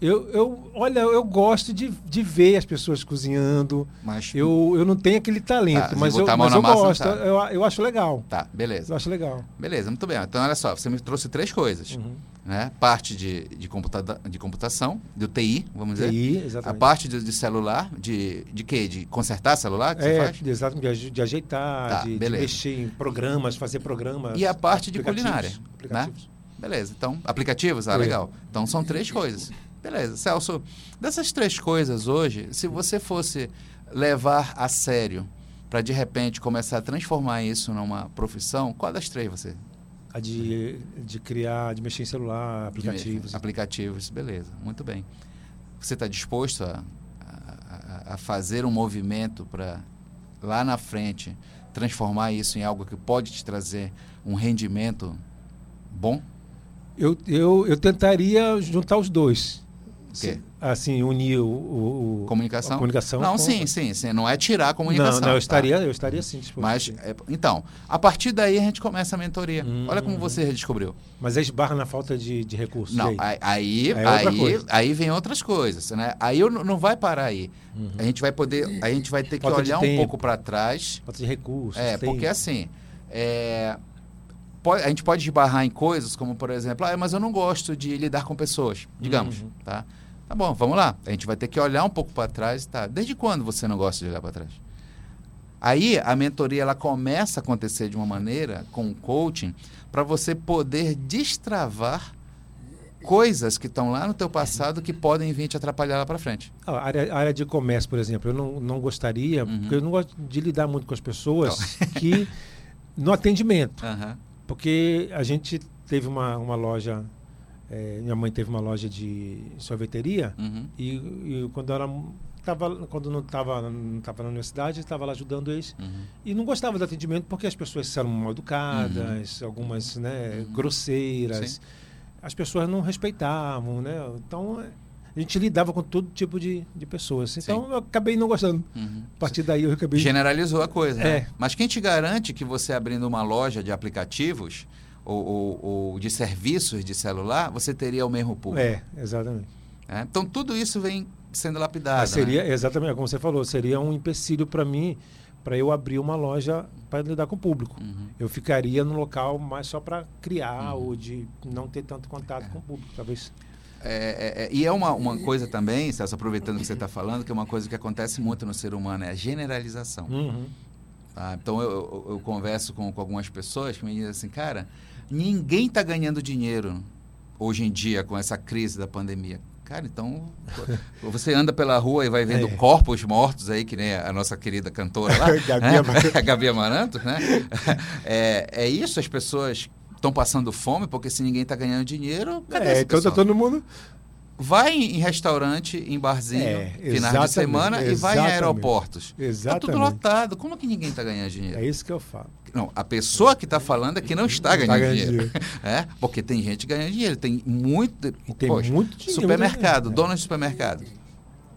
Eu, eu, olha, eu gosto de, de ver as pessoas cozinhando. Mas, Eu, eu não tenho aquele talento, Tá, mas eu, mas eu massa, gosto. Eu, eu acho legal. Tá, beleza. Eu acho legal. Beleza, muito bem. Então, olha só, você me trouxe três coisas. Uhum. Né? Parte de, de, computa de computação, do TI, vamos dizer. TI, A exatamente. parte de, de celular, de, de quê? De consertar celular que você É, faz? de, exato, de, de ajeitar, Tá, de, de mexer em programas, fazer programas. E a parte de aplicativos, culinária, né? Aplicativos. Beleza, então, aplicativos? Ah, É. legal. Então, são três *laughs* coisas. Beleza, Celso, dessas três coisas hoje, se você fosse levar a sério para de repente começar a transformar isso numa profissão, qual das três você? A de, de criar, de mexer em celular, aplicativos. Aplicativos, beleza, muito bem. Você está disposto a, a, a fazer um movimento para lá na frente transformar isso em algo que pode te trazer um rendimento bom? Eu, eu, eu tentaria juntar os dois. Quê? Assim, unir o, o- Comunicação? comunicação. Não, com- sim, sim, sim. Não é tirar a comunicação. Não, não, eu tá? estaria, eu estaria sim. Mas, sim. é, então, a partir daí a gente começa a mentoria. Hum. Olha como você descobriu. Mas aí esbarra na falta de, de recursos. Não, aí? aí, aí, É aí, vem outras coisas, né? Aí eu não vai parar aí. A gente vai poder, a gente vai ter que Falta olhar um tempo. pouco para trás. Falta de recursos. É, tem- porque assim, é, a gente pode esbarrar em coisas como, por exemplo, ah, mas eu não gosto de lidar com pessoas, digamos, Uhum. tá? Tá bom, vamos lá. A gente vai ter que olhar um pouco para trás, tá? Desde quando você não gosta de olhar para trás? Aí a mentoria ela começa a acontecer de uma maneira com o coaching para você poder destravar coisas que estão lá no teu passado que podem vir te atrapalhar lá para frente. A área, a área de comércio, por exemplo, eu não, não gostaria, Uhum. porque eu não gosto de lidar muito com as pessoas *laughs* que no atendimento. Aham. Porque a gente teve uma, uma loja, eh, minha mãe teve uma loja de sorveteria Uhum. e, e quando ela tava, quando não estava não tava na universidade, estava lá ajudando eles Uhum. e não gostava do atendimento porque as pessoas eram mal educadas, algumas né, grosseiras, as pessoas não respeitavam, né? Então a gente lidava com todo tipo de, de pessoas. Então eu acabei não gostando. Uhum. A partir daí eu acabei. Generalizou a coisa. né? É. Mas quem te garante que você abrindo uma loja de aplicativos ou, ou- ou de serviços de celular, você teria o mesmo público? É, exatamente. né? Então tudo isso vem sendo lapidado. Mas seria, né? exatamente, como você falou, seria um empecilho para mim, para eu abrir uma loja para lidar com o público. Uhum. Eu ficaria no local mais só para criar Uhum. ou de não ter tanto contato com o público, talvez. É, é, é, e é uma, uma coisa também, Celso, aproveitando que você está falando, que é uma coisa que acontece muito no ser humano, é a generalização. Uhum. Tá? Então eu, eu- eu converso com, com algumas pessoas que me dizem assim, cara, ninguém está ganhando dinheiro hoje em dia com essa crise da pandemia. Cara, então você anda pela rua e vai vendo *laughs* É. corpos mortos aí, que nem a nossa querida cantora lá, *laughs* Gabi né? Amaranto. *laughs* a Gabi Amaranto, né? É, é isso, as pessoas estão passando fome, porque se ninguém está ganhando dinheiro, cadê É, então tá pessoal? todo mundo. Vai em restaurante, em barzinho, É, finais de semana e vai em exatamente. aeroportos. Tá tudo Exatamente. lotado. Como que ninguém está ganhando dinheiro? É isso que eu falo. Não, a pessoa que está falando é que não está Não ganhando, tá ganhando dinheiro. *laughs* É, porque tem gente ganhando dinheiro. Tem muito. E tem Poxa, muito dinheiro, Supermercado, né? dono de supermercado.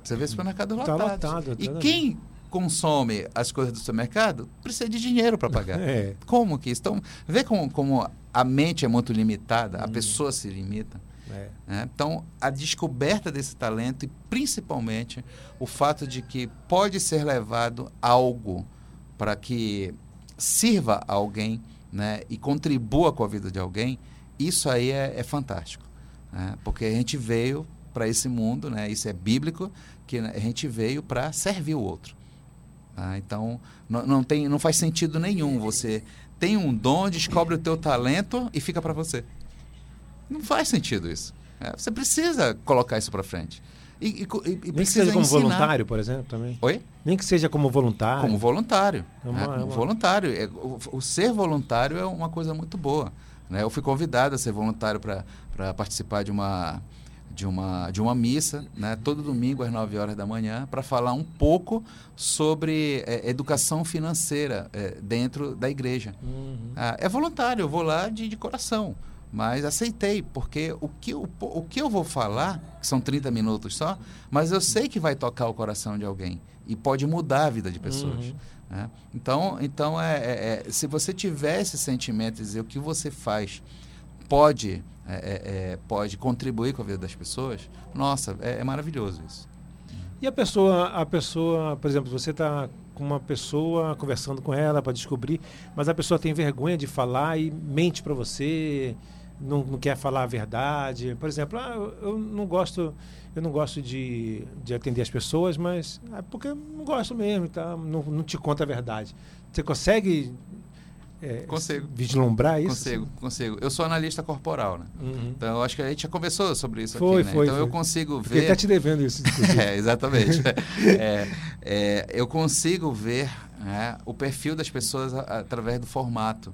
Você vê supermercado Tá lotado. lotado, E tá quem consome as coisas do supermercado precisa de dinheiro para pagar. *laughs* É. Como que isso? Então, vê como, como a mente é muito limitada, Hum. a pessoa se limita. É. né? Então, a descoberta desse talento e principalmente o fato de que pode ser levado algo para que sirva a alguém né? e contribua com a vida de alguém, isso aí é, é fantástico. né? Porque a gente veio para esse mundo, né? isso é bíblico, que a gente veio para servir o outro. tá? Então, não, não, tem, não faz sentido nenhum você tem um dom, descobre o teu talento e fica para você. Não faz sentido isso. É, você precisa colocar isso para frente. E, e, e- Nem que seja como ensinar. voluntário, por exemplo, também. Oi? Nem que seja como voluntário. Como voluntário. É uma- né? é Como uma- voluntário. É, o, o ser voluntário é uma coisa muito boa. né? Eu fui convidado a ser voluntário para participar de uma, de, uma, de uma missa, né? todo domingo às 9 horas da manhã, para falar um pouco sobre é, educação financeira é, dentro da igreja. Uhum. Ah, é voluntário, eu vou lá de, de coração. Mas aceitei, porque o que, eu, o que eu vou falar, que são 30 minutos só, mas eu sei que vai tocar o coração de alguém e pode mudar a vida de pessoas. Uhum. né? Então, então é, é- é, se você tiver esse sentimento de dizer o que você faz pode, é, é, é, pode contribuir com a vida das pessoas, nossa, é, é maravilhoso isso. E a pessoa, a pessoa, por exemplo, você está com uma pessoa conversando com ela para descobrir, mas a pessoa tem vergonha de falar e mente para você, não, não quer falar a verdade. Por exemplo, ah, eu, eu não gosto, eu não gosto de, de atender as pessoas, mas é porque eu não gosto mesmo, tá? não, não te conta a verdade. Você consegue é, Consigo. vislumbrar isso? Consigo, consigo. Eu sou analista corporal, né? Uhum. Então, eu acho que a gente já conversou sobre isso Foi, aqui, né? foi, então, eu foi. consigo Fiquei ver... até te devendo isso. *laughs* É, exatamente. *laughs* É, é, eu consigo ver né, o perfil das pessoas através do formato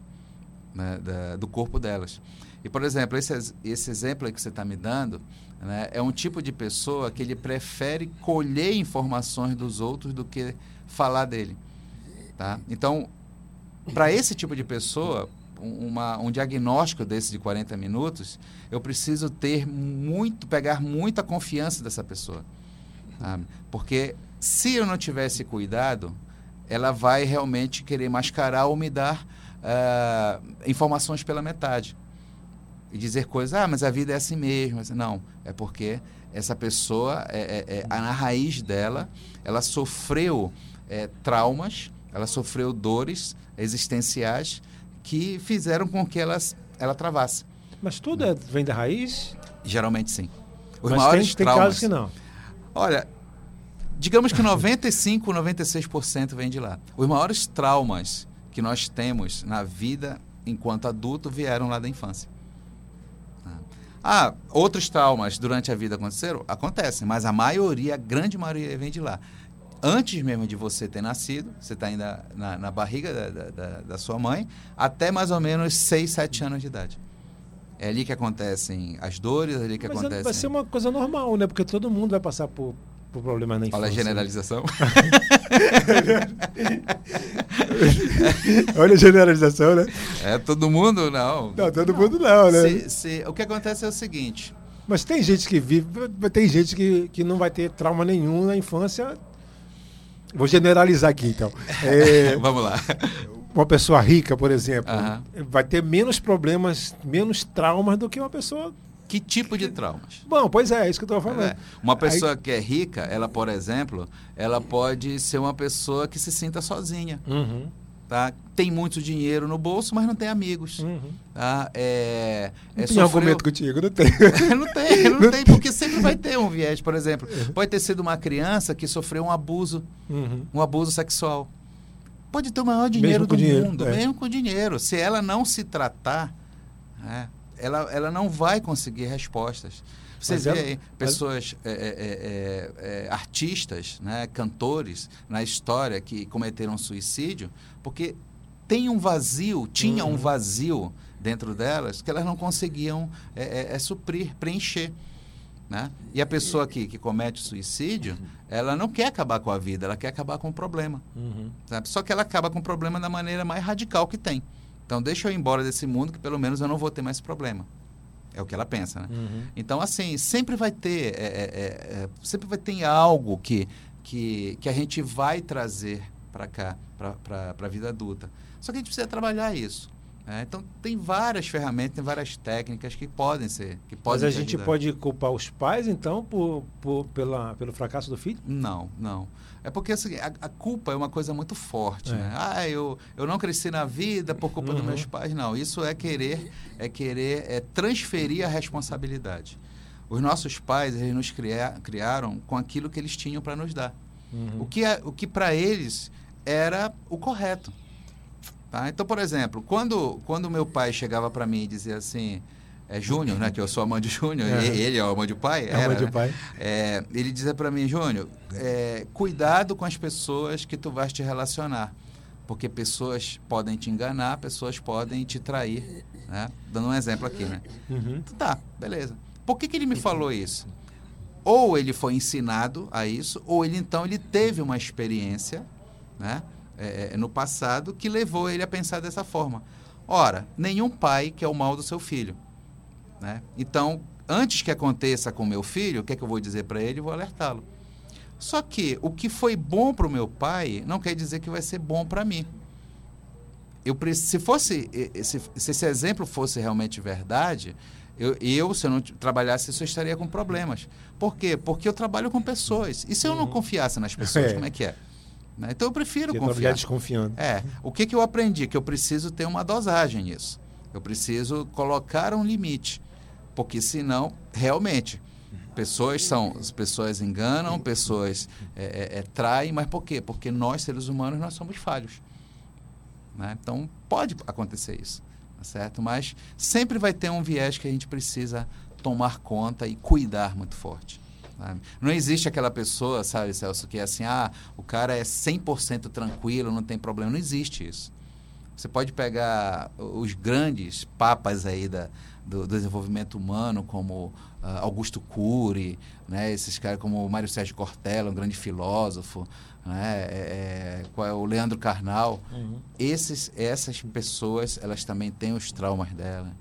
né, da- do corpo delas. E, por exemplo, esse, esse exemplo que você está me dando né, é um tipo de pessoa que ele prefere colher informações dos outros do que falar dele. Tá? Então, para esse tipo de pessoa, um- uma, um diagnóstico desse de 40 minutos, eu preciso ter muito, pegar muita confiança dessa pessoa. Porque se eu não tivesse cuidado, ela vai realmente querer mascarar ou me dar ah, informações pela metade. E dizer coisas, ah, mas a vida é assim mesmo. Não, é porque essa pessoa, é, é- é- na raiz dela, ela sofreu é, traumas, ela sofreu dores existenciais que fizeram com que elas, ela travasse. Mas tudo é- vem da raiz? Geralmente sim. Os mas maiores tem, tem traumas. casos que não. Olha, digamos que 95, 96% vem de lá. Os maiores traumas que nós temos na vida enquanto adulto vieram lá da infância. Ah, outros traumas durante a vida aconteceram? Acontecem, mas a maioria, a grande maioria vem de lá. Antes mesmo de você ter nascido, você está ainda na, na barriga da, da- da- sua mãe, até mais ou menos 6, 7 anos de idade. É ali que acontecem as dores, é ali que Mas acontecem... vai ser uma coisa normal, né? Porque todo mundo vai passar por, por problemas na infância. Olha a generalização. *laughs* Olha a generalização, né? É, todo mundo não. Não, todo mundo não, né? Se- se- o que acontece é o seguinte. Mas tem gente que vive, tem gente que, que não vai ter trauma nenhum na infância. Vou generalizar aqui, então. É, *laughs* Vamos lá. uma pessoa rica, por exemplo, Aham. vai ter menos problemas, menos traumas do que uma pessoa. Que tipo de traumas? Bom, pois é, é isso que eu estou falando. É, Uma pessoa que é rica, ela, por exemplo, ela pode ser uma pessoa que se sinta sozinha. Uhum, Tá? Tem muito dinheiro no bolso, mas não tem amigos. uhum. Tá? É, Não é tem sofreu- argumento contigo, não tem. *laughs* não tem, não *laughs* tem, porque sempre vai ter um viés. Por exemplo, pode ter sido uma criança que sofreu um abuso, Uhum. um abuso sexual. Pode ter o maior dinheiro Mesmo do dinheiro, mundo, é. mesmo com dinheiro. Se ela não se tratar, né, ela, ela não vai conseguir respostas. Você Mas vê ela- aí pessoas, é, é, é, é, artistas, né, cantores na história que cometeram suicídio porque tem um vazio, tinha Uhum. um vazio dentro delas que elas não conseguiam é, é, é, suprir, preencher. Né? E a pessoa que, que comete suicídio, ela não quer acabar com a vida, ela quer acabar com o problema. Uhum. sabe? Só que ela acaba com o problema da maneira mais radical que tem. Então, deixa eu ir embora desse mundo que pelo menos eu não vou ter mais problema. É o que ela pensa, né? Uhum. Então, assim, sempre vai ter, é, é, é, é, sempre vai ter algo que, que, que a gente vai trazer para cá, para a vida adulta. Só que a gente precisa trabalhar isso. Né? Então, tem várias ferramentas, tem várias técnicas que podem ser, que Mas podem a te gente ajudar. pode culpar os pais, então, por, por- pela, pelo fracasso do filho? Não, não. É porque assim, a, a culpa é uma coisa muito forte. É. Né? Ah, eu, eu não cresci na vida por culpa dos Uhum. meus pais. Não, isso é querer, é querer é transferir a responsabilidade. Os nossos pais, eles nos cria- criaram com aquilo que eles tinham para nos dar. Uhum. O que, é, o que para eles era o correto. Tá? Então, por exemplo, quando, quando meu pai chegava para mim e dizia assim, é Júnior, né, que eu sou a mãe de Júnior, É. ele é a mãe de pai, É a mãe era, de né? pai. É, ele dizia para mim, Júnior, é, cuidado com as pessoas que tu vais te relacionar, porque pessoas podem te enganar, pessoas podem te trair, né? Dando um exemplo aqui, né? Uhum. Tá, beleza. Por que, que ele me falou isso? Ou ele foi ensinado a isso, ou ele então ele teve uma experiência, né, é, é, no passado que levou ele a pensar dessa forma. Ora, nenhum pai quer o mal do seu filho, né? Então, antes que aconteça com meu filho, o que é que eu vou dizer para ele? Eu Vou alertá-lo. Só que o que foi bom para o meu pai não quer dizer que vai ser bom para mim. Eu, se fosse se, se esse exemplo fosse realmente verdade, eu, eu, se eu não trabalhasse isso, eu estaria com problemas. Por quê? Porque eu trabalho com pessoas. E se eu não confiasse nas pessoas, É. como é que é? Né? Então eu prefiro Porque confiar. desconfiando. É. O que, que eu aprendi? Que eu preciso ter uma dosagem nisso. Eu preciso colocar um limite. Porque senão, realmente, pessoas são. As pessoas enganam, pessoas é, é, é, traem, mas por quê? Porque nós, seres humanos, nós somos falhos. Né? Então, pode acontecer isso, tá certo? Mas sempre vai ter um viés que a gente precisa tomar conta e cuidar muito forte. Sabe? Não existe aquela pessoa, sabe, Celso, que é assim, ah, o cara é 100% tranquilo, não tem problema. Não existe isso. Você pode pegar os grandes papas aí da, do, desenvolvimento humano, como uh, Augusto Cury, né, esses caras como Mário Sérgio Cortella, um grande filósofo, né, é, é, qual é o Leandro Carnal. Uhum. Esses, essas pessoas, elas também têm os traumas dela.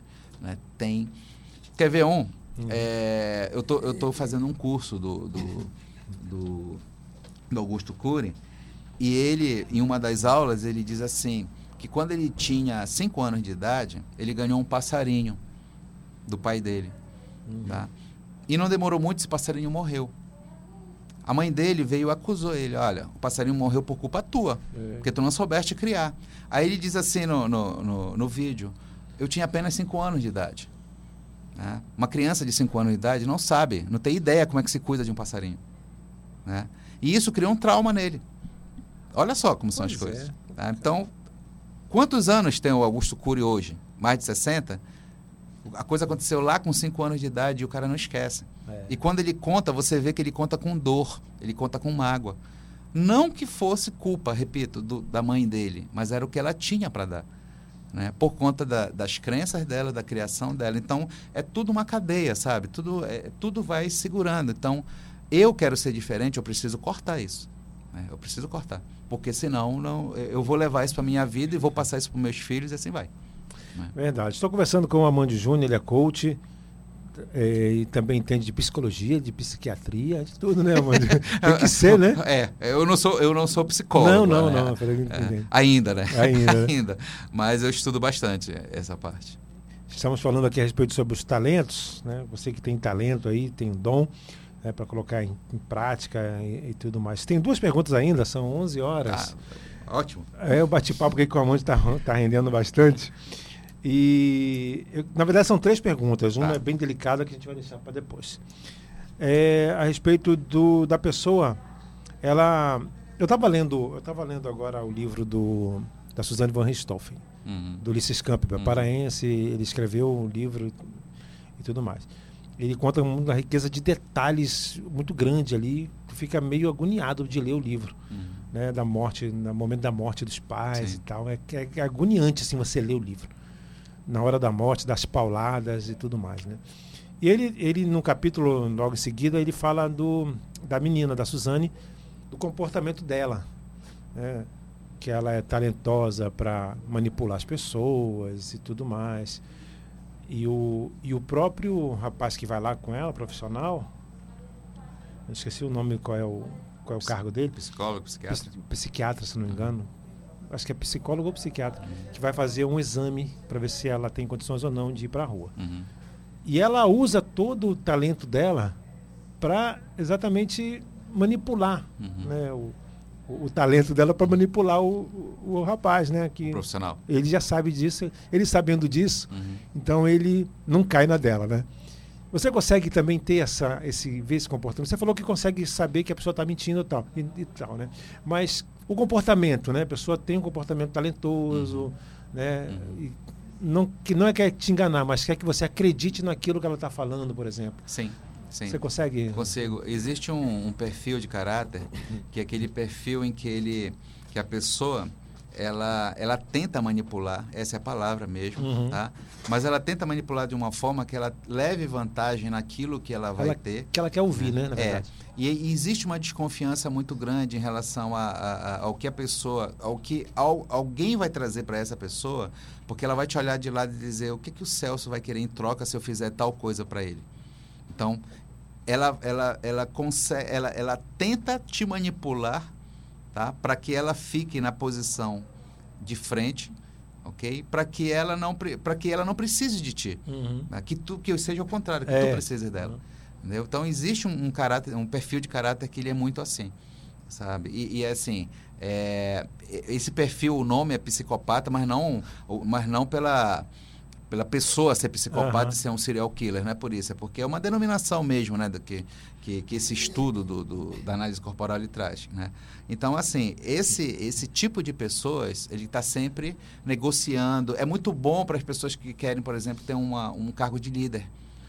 Né, tem. Quer ver um? Uhum. É, eu tô, eu tô fazendo um curso do, do, do, do Augusto Cury e ele, em uma das aulas, ele diz assim que quando ele tinha 5 anos de idade, ele ganhou um passarinho do pai dele. Uhum. Tá? E não demorou muito, esse passarinho morreu. A mãe dele veio e acusou ele: olha, o passarinho morreu por culpa tua, é. porque tu não soubeste criar. Aí ele diz assim no, no, no, no vídeo: eu tinha apenas 5 anos de idade. Né? Uma criança de 5 anos de idade não sabe, não tem ideia como é que se cuida de um passarinho. Né? E isso criou um trauma nele. Olha só como são pois as coisas. É. Tá? Então, quantos anos tem o Augusto Cury hoje? Mais de 60? A coisa aconteceu lá com 5 anos de idade e o cara não esquece. É. E quando ele conta, você vê que ele conta com dor, ele conta com mágoa. Não que fosse culpa, repito, do, da mãe dele, mas era o que ela tinha para dar né? por conta da, das crenças dela, da criação dela. Então, é tudo uma cadeia, sabe? Tudo, é, tudo vai segurando. Então, eu quero ser diferente, eu preciso cortar isso. Né? Eu preciso cortar. Porque senão não, eu vou levar isso para minha vida e vou passar isso para meus filhos e assim vai. Né? Verdade. Estou conversando com o Amanda Júnior, ele é coach. É, e também entende de psicologia, de psiquiatria, de tudo, né, Amanda? Tem que ser, né? *laughs* É, eu não sou, eu não sou psicólogo. Não, não, né? não. É, ainda, né? Ainda. *laughs* Né? ainda. Mas eu estudo bastante essa parte. Estamos falando aqui a respeito sobre os talentos, né? Você que tem talento aí, tem dom né, para colocar em, em prática e, e, tudo mais. Tem duas perguntas ainda, são 11 horas. Ah, ótimo. É, o bate-papo aqui com a Amanda está tá rendendo bastante. E, eu, na verdade, são três perguntas. Uma ah. é bem delicada que a gente vai deixar para depois. É, a respeito do, da pessoa, ela. Eu estava lendo, eu lendo agora o livro do, da Suzanne von Richthofen, uhum. do Ulisses Campbell, uhum. paraense. Ele escreveu um livro e, e tudo mais. Ele conta uma riqueza de detalhes muito grande ali, que fica meio agoniado de ler o livro. Uhum. Né, da morte, no momento da morte dos pais Sim. e tal. É, é, é agoniante assim, você ler o livro na hora da morte, das pauladas e tudo mais, né? E ele, ele no capítulo logo em seguida, ele fala do, da menina, da Suzane, do comportamento dela, né? que ela é talentosa para manipular as pessoas e tudo mais. E o, e o próprio rapaz que vai lá com ela, profissional, esqueci o nome, qual é o, qual é o cargo dele? Psicólogo, psiquiatra. Psiquiatra, se não me engano acho que é psicólogo ou psiquiatra, que vai fazer um exame para ver se ela tem condições ou não de ir para a rua. Uhum. E ela usa todo o talento dela para exatamente manipular uhum. né, o, o, o, talento dela para manipular o, o, o, rapaz, né? Que profissional. Ele já sabe disso, ele sabendo disso, uhum. então ele não cai na dela, né? Você consegue também ter essa, esse, ver esse comportamento? Você falou que consegue saber que a pessoa está mentindo e tal, e, e, tal, né? Mas o comportamento, né? A pessoa tem um comportamento talentoso, uhum. né? Uhum. não, que não é quer te enganar, mas quer que você acredite naquilo que ela está falando, por exemplo. Sim. Sim. Você consegue? Consigo. Existe um, um perfil de caráter que é aquele perfil em que ele, que a pessoa ela, ela tenta manipular, essa é a palavra mesmo, uhum. tá? Mas ela tenta manipular de uma forma que ela leve vantagem naquilo que ela vai ela, ter. Que ela quer ouvir, né? é. E, e, existe uma desconfiança muito grande em relação a, a, a, ao que a pessoa, ao que ao, alguém vai trazer para essa pessoa, porque ela vai te olhar de lado e dizer o que, que o Celso vai querer em troca se eu fizer tal coisa para ele. Então, ela, ela, ela, consegue, ela, ela tenta te manipular tá? Para que ela fique na posição de frente, ok? Para que ela não para que ela não precise de ti, uhum. né? que tu que seja o contrário, que é. tu precise dela. Uhum. Então existe um, um, caráter, um perfil de caráter que ele é muito assim, sabe? E, e é assim, é, esse perfil, o nome é psicopata, mas não, mas não pela pela pessoa ser psicopata Aham. e ser um serial killer, não é por isso, é porque é uma denominação mesmo, né, do que, que, que esse estudo do, do- da análise corporal ele traz, né? Então, assim, esse, esse tipo de pessoas, ele está sempre negociando. É muito bom para as pessoas que querem, por exemplo, ter uma, um cargo de líder.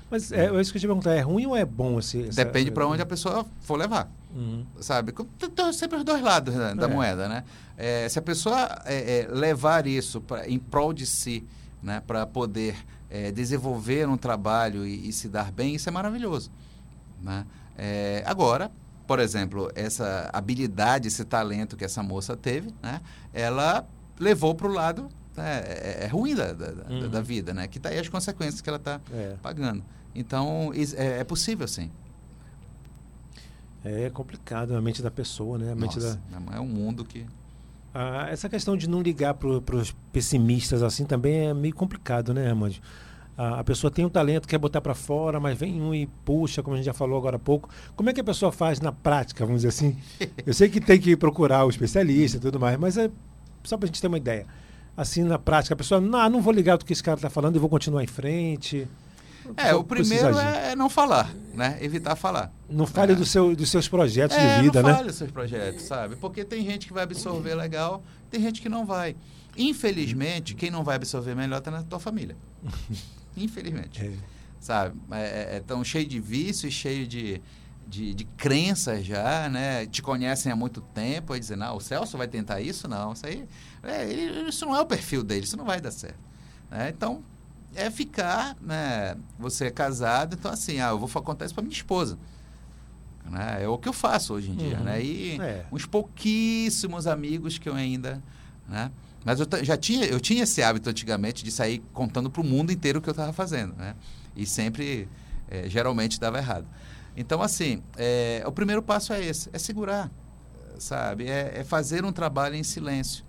Mas é, é isso que eu te perguntar, é ruim ou é bom esse... essa- Depende para onde a pessoa for levar. Uhum. sabe? Tem- sempre os dois lados né, da É. moeda, né? É, se a pessoa é, é, levar isso pra, em prol de si, né, para poder é, desenvolver um trabalho e, e se dar bem, isso é maravilhoso, né? É, agora, por exemplo, essa habilidade, esse talento que essa moça teve, né? Ela levou para o lado né, é, é ruim da, da, Uhum. da vida, né? Que tá aí as consequências que ela está É. pagando. Então, é, é possível, sim. É complicado a mente da pessoa, né? A mente Nossa, da... é um mundo que Ah, essa questão de não ligar para os pessimistas assim também é meio complicado, né, Armando? A, a pessoa tem um talento, quer botar para fora, mas vem um e puxa, como a gente já falou agora há pouco. Como é que a pessoa faz na prática, vamos dizer assim? *laughs* Eu sei que tem que procurar o especialista e tudo mais, mas é só para a gente ter uma ideia. Assim, na prática, a pessoa, não, não vou ligar do que esse cara está falando e vou continuar em frente. É, o primeiro é, não falar, né? Evitar falar. Não fale É. do seu, dos seus projetos é, de vida, não né? fale os seus projetos, sabe? Porque tem gente que vai absorver legal, tem gente que não vai. Infelizmente, quem não vai absorver melhor está na tua família. *laughs* Infelizmente. É. Sabe? É, é tão cheio de vícios, cheio de, de, de crenças já, né? Te conhecem há muito tempo, aí dizem, não, o Celso vai tentar isso? Não, isso aí, é, ele- isso não é o perfil dele, isso não vai dar certo. né? Então, é ficar, né? Você é casado, então assim, ah, eu vou contar isso para minha esposa. Né? É o que eu faço hoje em dia, Uhum. né? E É. uns pouquíssimos amigos que eu ainda, né? Mas eu já tinha, eu tinha esse hábito antigamente de sair contando para o mundo inteiro o que eu estava fazendo, né? E sempre, eh, geralmente, dava errado. Então, assim, eh, o primeiro passo é esse, é segurar, sabe? É, é fazer um trabalho em silêncio.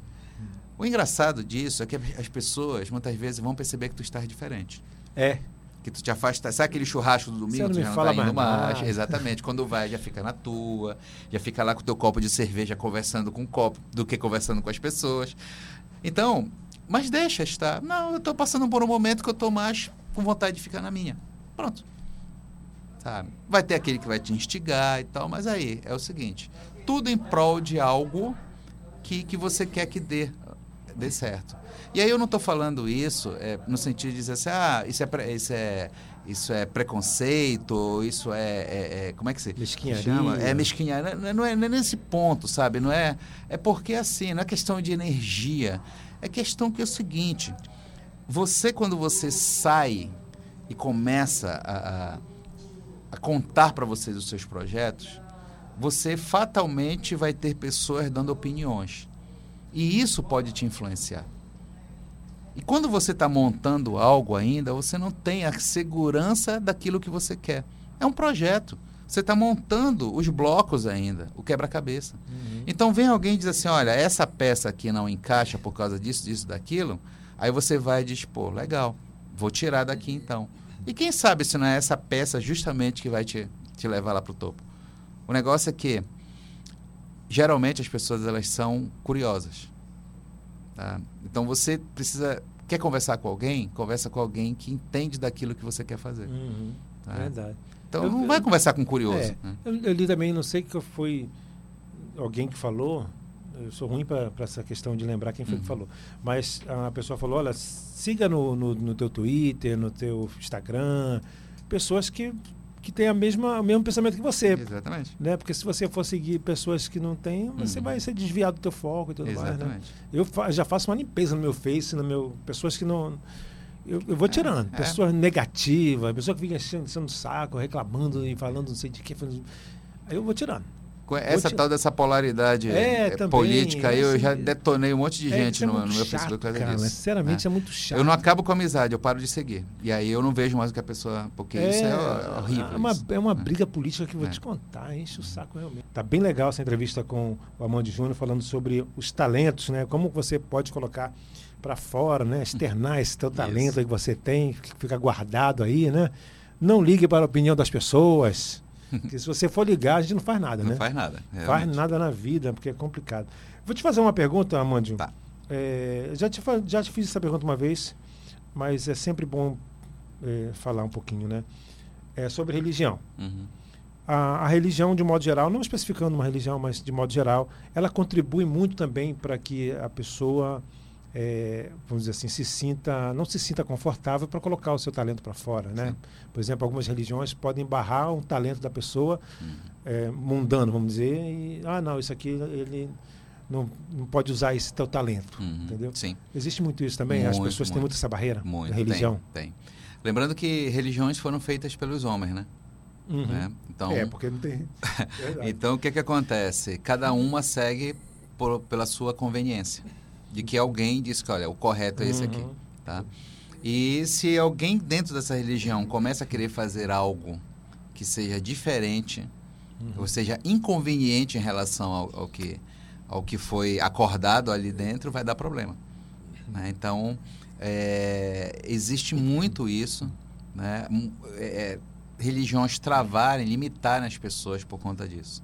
O engraçado disso é que as pessoas, muitas vezes, vão perceber que tu estás diferente. É. Que tu te afasta, sabe aquele churrasco do domingo? Você não tu já não fala tá indo mais mais. Exatamente. Quando vai, já fica na tua, já fica lá com o teu copo de cerveja conversando com o copo, do que conversando com as pessoas. Então, mas deixa estar. Não, eu estou passando por um momento que eu estou mais com vontade de ficar na minha. Pronto. Sabe? Vai ter aquele que vai te instigar e tal, mas aí é o seguinte: tudo em prol de algo que, que você quer que dê, dê certo. E aí eu não estou falando isso é, no sentido de dizer assim, ah, isso é, isso é, isso é preconceito, isso é, é- é- como é que se Mesquinharia. chama? É mesquinharia. Não é, não é- não é nesse ponto, sabe? Não é, é porque assim, não é questão de energia. É questão que é o seguinte, você quando você sai e começa a, a, a contar para vocês os seus projetos, você fatalmente vai ter pessoas dando opiniões. E isso pode te influenciar. E quando você está montando algo ainda, você não tem a segurança daquilo que você quer. É um projeto. Você está montando os blocos ainda, o quebra-cabeça. Então vem alguém e diz assim, olha, essa peça aqui não encaixa por causa disso, disso, daquilo. Aí você vai e diz, pô, legal, vou tirar daqui então. E quem sabe se não é essa peça justamente que vai te, te levar lá para o topo. O negócio é que, geralmente as pessoas elas são curiosas. Tá? Então você precisa, quer conversar com alguém? Conversa com alguém que entende daquilo que você quer fazer. Uhum. tá? Verdade. Então Eu- não eu- vai conversar com um curioso. É, né? eu, eu li também, não sei que foi alguém que falou, eu sou ruim para essa questão de lembrar quem foi Uhum. que falou, mas a pessoa falou, olha, siga no, no, no teu Twitter, no teu Instagram, pessoas que, que têm a mesma, o mesmo pensamento que você. Exatamente. Né? Porque se você for seguir pessoas que não têm, você Uhum. vai ser desviado do teu foco e tudo mais. Né? Exatamente. Eu fa- já faço uma limpeza no meu Face, no meu pessoas que não. Eu, eu vou tirando. é. Pessoas negativas, pessoa que fica enchendo, saco, reclamando e falando não sei de que. Aí eu vou tirando. Essa te- tal dessa polaridade É, eh, também, política aí, eu esse- já detonei um monte de É, gente isso é no, no meu chato, Facebook por causa cara, disso. Sinceramente, né? é muito chato. Eu não acabo com a amizade, eu paro de seguir. E aí eu não vejo mais o que a pessoa. Porque isso é ho- horrível. É uma, isso. é uma briga política que eu vou É. te contar, enche o saco realmente. Tá bem legal essa entrevista com o Amando Júnior falando sobre os talentos, né? Como você pode colocar para fora, né? Externar esse teu *laughs* talento que você tem, que fica guardado aí, né? Não ligue para a opinião das pessoas. Porque se você for ligar, a gente não faz nada, Não né? faz nada. Faz realmente. nada na vida, porque é complicado. Vou te fazer uma pergunta, Amandinho. Tá. É, já, te, já te fiz essa pergunta uma vez. mas é sempre bom é, falar um pouquinho, né? É sobre religião. Uhum. A, a religião, de modo geral, não especificando uma religião, mas de modo geral, ela contribui muito também para que a pessoa, é, vamos dizer assim, se sinta, não se sinta confortável para colocar o seu talento para fora, né? Sim. Por exemplo, algumas religiões podem barrar um talento da pessoa é, mundano, vamos dizer, e ah, não, isso aqui ele não, não pode usar esse teu talento, Uhum. entendeu? Sim. Existe muito isso também. As Muito, pessoas têm muito. muito essa barreira Muito. da religião. Tem, tem. Lembrando que religiões foram feitas pelos homens, né? Uhum. Né? Então, É, porque não tem. *laughs* Verdade. então o que, que acontece? Cada uma segue por- pela sua conveniência. De que alguém diz que, olha, o correto é esse aqui. Uhum. Tá? E se alguém dentro dessa religião começa a querer fazer algo que seja diferente, Uhum. ou seja, inconveniente em relação ao, ao que, ao que foi acordado ali dentro, vai dar problema. né? Então, é, existe muito isso, né? Mu- é, religiões travarem, limitarem as pessoas por conta disso.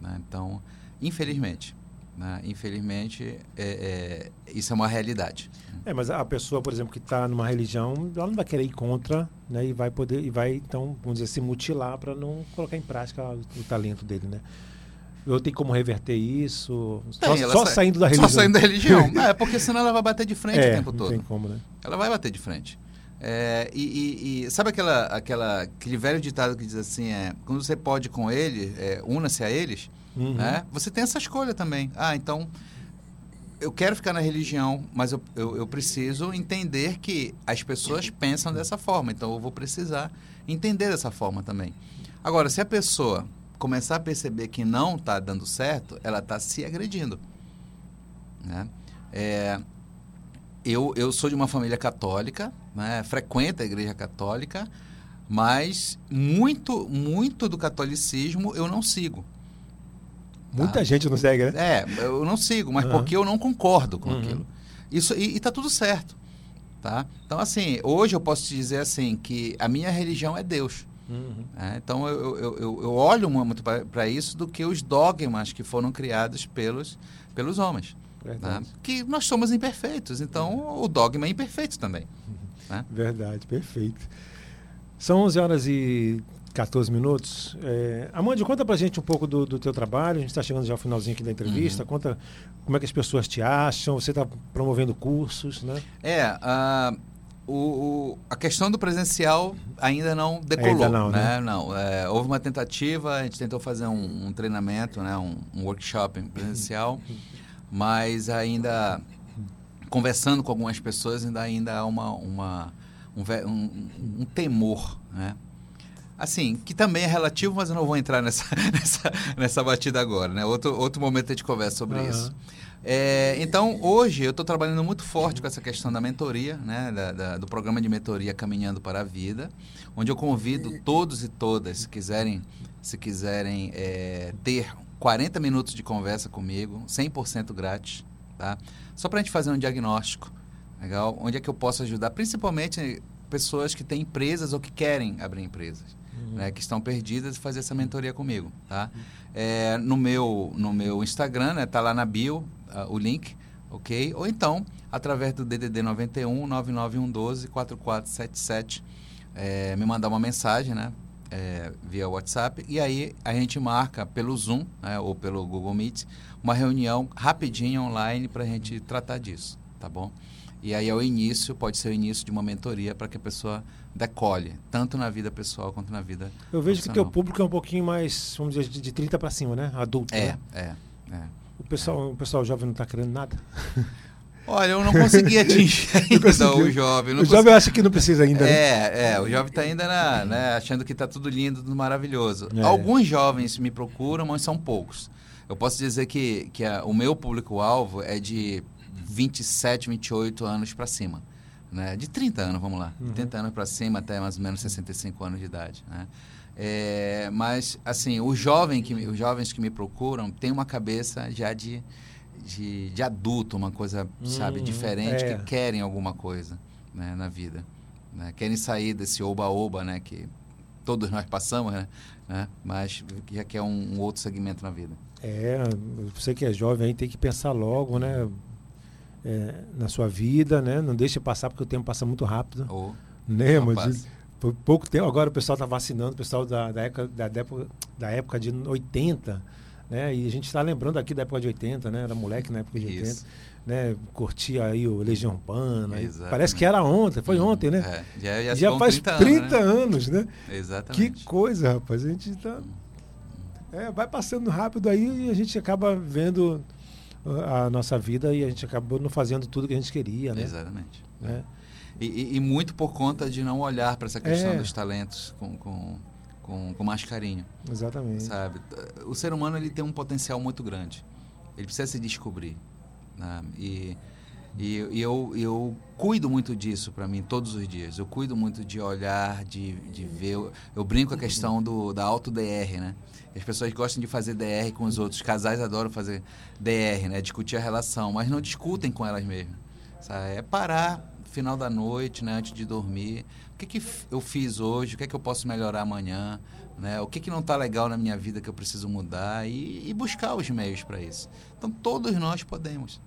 né? Então, infelizmente, né? infelizmente, é, é, isso é uma realidade. É, mas a pessoa, por exemplo, que está numa religião, ela não vai querer ir contra, né? E vai poder, e vai, então, vamos dizer, se mutilar para não colocar em prática o, o talento dele, né? Eu tenho como reverter isso? Só, Tem, ela só sai- saindo da religião. Só saindo da religião. *laughs* é, porque senão ela vai bater de frente é, o tempo não todo. tem como, né? Ela vai bater de frente. É, e, e- e sabe aquela, aquela, aquele velho ditado que diz assim, é, quando você pode com ele, é, una-se a eles, Uhum. né? Você tem essa escolha também. Ah, então eu quero ficar na religião, mas eu, eu, eu preciso entender que as pessoas pensam dessa forma. Então eu vou precisar entender dessa forma também. Agora, se a pessoa começar a perceber que não está dando certo, ela está se agredindo. Né? É, eu, eu sou de uma família católica, né? frequento a igreja católica, mas muito, muito do catolicismo eu não sigo. Muita Ah. gente não segue, né? É, eu não sigo, mas Aham. porque eu não concordo com Uhum. aquilo. Isso, e, e tá tudo certo. Tá? Então, assim, hoje eu posso te dizer assim, que a minha religião é Deus. Uhum. né? Então, eu, eu, eu, eu olho muito para isso do que os dogmas que foram criados pelos, pelos homens. Verdade. Que nós somos imperfeitos, então o dogma é imperfeito também. Né? Verdade, perfeito. São 11 horas e 14 minutos. É, Amanda, conta pra gente um pouco do, do teu trabalho. A gente está chegando já ao finalzinho aqui da entrevista. Uhum. Conta como é que as pessoas te acham. Você está promovendo cursos, né? É, a, o, a questão do presencial ainda não decolou. Ainda não, né? Não, é, houve uma tentativa, a gente tentou fazer um, um treinamento, né? um, um workshop presencial, mas ainda conversando com algumas pessoas ainda, ainda há uma, uma, um, um- um temor, né? Assim, que também é relativo, mas eu não vou entrar nessa, *laughs* nessa, nessa batida agora, né? Outro, outro momento a gente conversa sobre Aham. isso. É, então, hoje eu estou trabalhando muito forte com essa questão da mentoria, né, da- da- do programa de mentoria Caminhando para a Vida, onde eu convido todos e todas, se quiserem, se quiserem é, ter 40 minutos de conversa comigo, 100% grátis, tá? Só para a gente fazer um diagnóstico, legal? Onde é que eu posso ajudar, principalmente pessoas que têm empresas ou que querem abrir empresas né, que estão perdidas e fazer essa mentoria comigo, tá? É, no meu no meu Instagram, né, tá lá na bio ah, o link, ok? Ou então através do DDD 91 99112 4477 é, me mandar uma mensagem, né? É, via WhatsApp e aí a gente marca pelo Zoom né, ou pelo Google Meet uma reunião rapidinho online para a gente tratar disso, tá bom? E aí é o início, pode ser o início de uma mentoria para que a pessoa decole, tanto na vida pessoal quanto na vida Eu vejo que teu público é um pouquinho mais, vamos dizer, de de 30 para cima, né? Adulto. É, né? é, é. O pessoal, o pessoal jovem não está querendo nada. *laughs* Olha, eu não consegui *laughs* atingir ainda conseguiu. o jovem. não o jovem acha que não precisa ainda, né? É, é, o jovem está ainda na, né, achando que está tudo lindo, tudo maravilhoso. É. Alguns jovens me procuram, mas são poucos. Eu posso dizer que, que a- o meu público-alvo é de 27, 28 anos para cima. Né? De 30 anos, vamos lá. Uhum. De 30 anos para cima até mais ou menos 65 anos de idade. Né? É, mas, assim, o jovem que, os jovens que me procuram têm uma cabeça já de, de, de adulto, uma coisa, sabe, Uhum, diferente, é. que querem alguma coisa né, na vida. né? Querem sair desse oba-oba, né? Que todos nós passamos, né? né? Mas que já quer um, um outro segmento na vida. É, você que é jovem aí tem que pensar logo, né? é, na sua vida, né? Não deixe passar, porque o tempo passa muito rápido. Ou Né, mas por pouco tempo, agora o pessoal está vacinando, o pessoal da, da, época, da, da época de 80, né? E a gente está lembrando aqui da época de 80, né? Era moleque na época de 80, Isso. né? Curtia aí o Legião Urbana. Parece que era ontem, foi ontem, né? É, já, já, Já faz 30, 30, anos, né? anos, né? Exatamente. Que coisa, rapaz. A gente tá. É, vai passando rápido aí e a gente acaba vendo uh, a nossa vida e a gente acabou não fazendo tudo que a gente queria, né? Exatamente. E, e- e muito por conta de não olhar para essa questão É. dos talentos com, com, com, com mais carinho, Exatamente. sabe? O ser humano ele tem um potencial muito grande. Ele precisa se descobrir. né? E, e, e eu, eu cuido muito disso para mim todos os dias. Eu cuido muito de olhar, de, de ver. Eu, eu brinco com a questão do, da auto-DR, né? As pessoas gostam de fazer DR com os outros. Casais adoram fazer DR, né? Discutir a relação, mas não discutem com elas mesmas. Sabe? É parar final da noite, né? Antes de dormir. O que, que eu fiz hoje? O que, é que eu posso melhorar amanhã? Né? O que, que não está legal na minha vida que eu preciso mudar? E, e buscar os meios para isso. Então, todos nós podemos.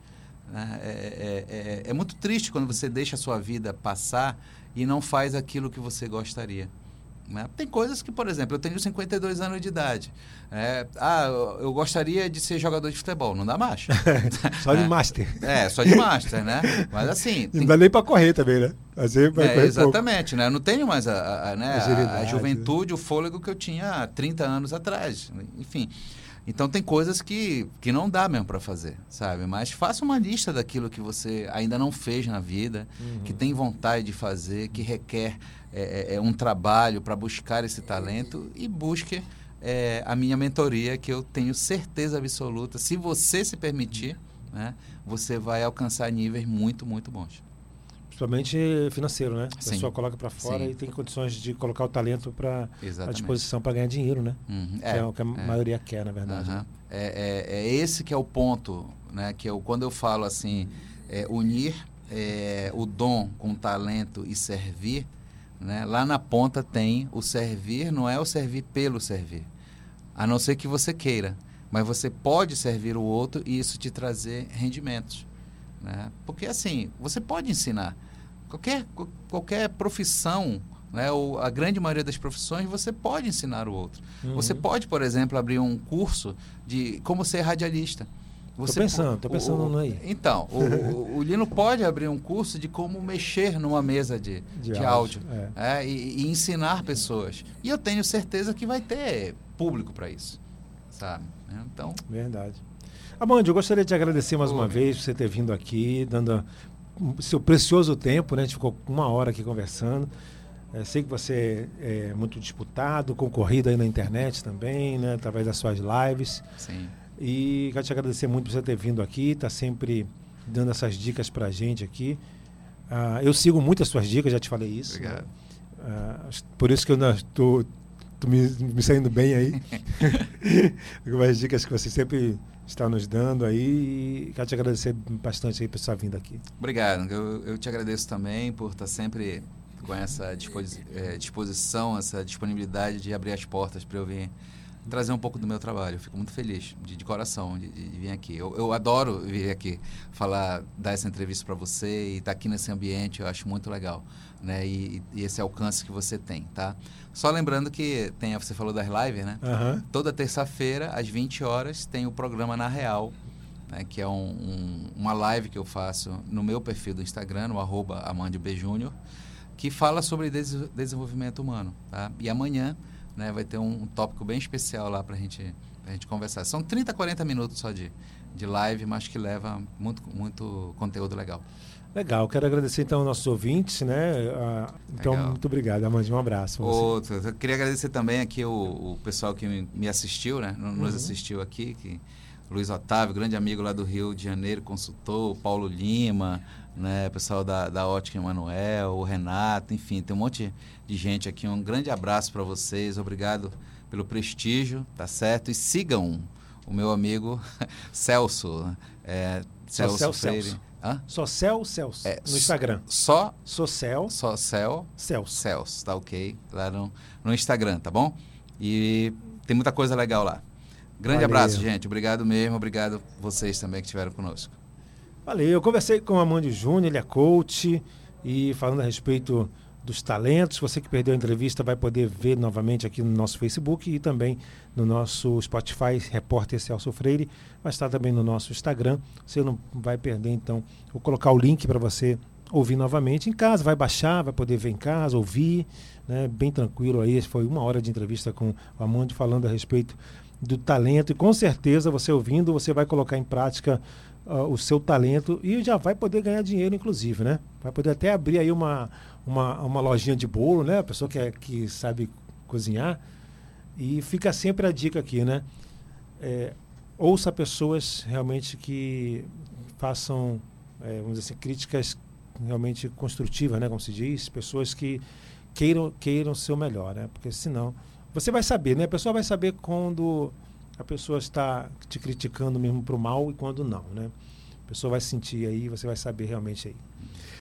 né? É, é- é- é muito triste quando você deixa a sua vida passar e não faz aquilo que você gostaria. Né? Tem coisas que, por exemplo, eu tenho 52 anos de idade. É, ah, eu gostaria de ser jogador de futebol. Não dá mais. *laughs* Só de É. master. É, só de master, né? Mas assim. E tem- não dá nem pra correr também, né? Fazer é, correr pouco. exatamente, né? Eu não tenho mais a, a- né, a- a juventude, o fôlego que eu tinha há 30 anos atrás. Enfim. Então tem coisas que, que não dá mesmo para fazer, sabe? Mas faça uma lista daquilo que você ainda não fez na vida, que tem vontade de fazer, que requer é, é, é, um trabalho para buscar esse talento e busque é, a minha mentoria, que eu tenho certeza absoluta, se você se permitir, né, você vai alcançar níveis muito, muito bons. Principalmente financeiro, né? A Sim. pessoa coloca pra fora Sim. e tem condições de colocar o talento para à disposição para ganhar dinheiro, né? Uhum. que é, o que a é. maioria quer, na verdade. Né? É, é, é esse que é o ponto, né? Que eu, quando eu falo assim, é, unir é, o dom com o talento e servir, né? Lá na ponta tem o servir, não é o servir pelo servir, a não ser que você queira, mas você pode servir o outro e isso te trazer rendimentos, né? Porque assim, você pode ensinar qualquer qual- qualquer profissão, né? Ou a grande maioria das profissões você pode ensinar o outro. Uhum. Você pode, por exemplo, abrir um curso de como ser radialista. Você pensando, po- tô pensando o- no aí. Então, o, o- Lino pode abrir um curso de como mexer numa mesa de, De de, áudio, áudio, é, e, e ensinar pessoas. E eu tenho certeza que vai ter público para isso, sabe? Então, Verdade. Amanda, eu gostaria de agradecer mais uma vez por você ter vindo aqui, dando seu precioso tempo, né? A gente ficou uma hora aqui conversando. É, sei que você é muito disputado, concorrido aí na internet também, né? Através das suas lives. sim. E quero te agradecer muito por você ter vindo aqui, tá sempre dando essas dicas pra gente aqui. Ah, eu sigo muito as suas dicas, já te falei isso. né? Obrigado. Ah, por isso que eu estou me, me saindo bem aí. *laughs* Algumas dicas que você sempre está nos dando aí. E quero te agradecer bastante aí por sua vinda aqui. Obrigado. Eu, eu te agradeço também por estar sempre com essa disposi- eh, disposição, essa disponibilidade de abrir as portas para eu vir trazer um pouco do meu trabalho. Eu fico muito feliz, de, de coração, de, de vir aqui. Eu, eu adoro vir aqui falar, dar essa entrevista para você e estar aqui nesse ambiente. Eu acho muito legal, né? E, e esse alcance que você tem, tá? Só lembrando que tem, você falou das lives, né? Aham. Toda terça-feira, às 20 horas, tem o programa Na Real, né, que é um- um- uma live que eu faço no meu perfil do Instagram, no arroba Amandio B. Júnior, que fala sobre des- desenvolvimento humano. Tá? E amanhã né, vai ter um, um tópico bem especial lá para gente, a gente conversar. São 30, 40 minutos só de, de live, mas que leva muito, muito conteúdo legal. Legal, quero agradecer então aos nossos ouvintes, né? Ah, então, Legal. muito obrigado, Amanda. Um abraço. Outro, eu queria agradecer também aqui o, o pessoal que me, me assistiu, né? no- Nos Uhum. assistiu aqui, que Luiz Otávio, grande amigo lá do Rio de Janeiro, consultou, o Paulo Lima, né? O pessoal da, da Ótica Emanuel, o Renato, enfim, tem um monte de gente aqui. Um grande abraço para vocês, obrigado pelo prestígio, tá certo? E sigam o meu amigo *laughs* Celso, é, Celso Cel Freire. Celso. Hã? Celso, É, no Instagram. Só, Sou Cel só Cel Celso. Celso, tá ok? Lá no, no Instagram, tá bom? E tem muita coisa legal lá. Grande Valeu. abraço, gente. Obrigado mesmo. Obrigado vocês também que estiveram conosco. Valeu, eu conversei com o Amândio Júnior, ele é coach, e falando a respeito dos talentos. Você que perdeu a entrevista vai poder ver novamente aqui no nosso Facebook e também no nosso Spotify, Repórter Celso Freire. Vai estar também no nosso Instagram. Você não vai perder, então. Vou colocar o link para você ouvir novamente em casa. Vai baixar, vai poder ver em casa, ouvir. Né? Bem tranquilo aí. Foi uma hora de entrevista com o Amando falando a respeito do talento. E com certeza, você ouvindo, você vai colocar em prática uh, o seu talento e já vai poder ganhar dinheiro, inclusive, né? Vai poder até abrir aí uma, uma, uma lojinha de bolo, né? A pessoa que, é, que sabe cozinhar. E fica sempre a dica aqui, né? É, ouça pessoas realmente que façam, é, vamos dizer assim, críticas realmente construtivas, né? Como se diz, pessoas que queiram, queiram ser o melhor, né? Porque senão, você vai saber, né? A pessoa vai saber quando a pessoa está te criticando mesmo para o mal e quando não, né? A pessoa vai sentir aí, você vai saber realmente aí.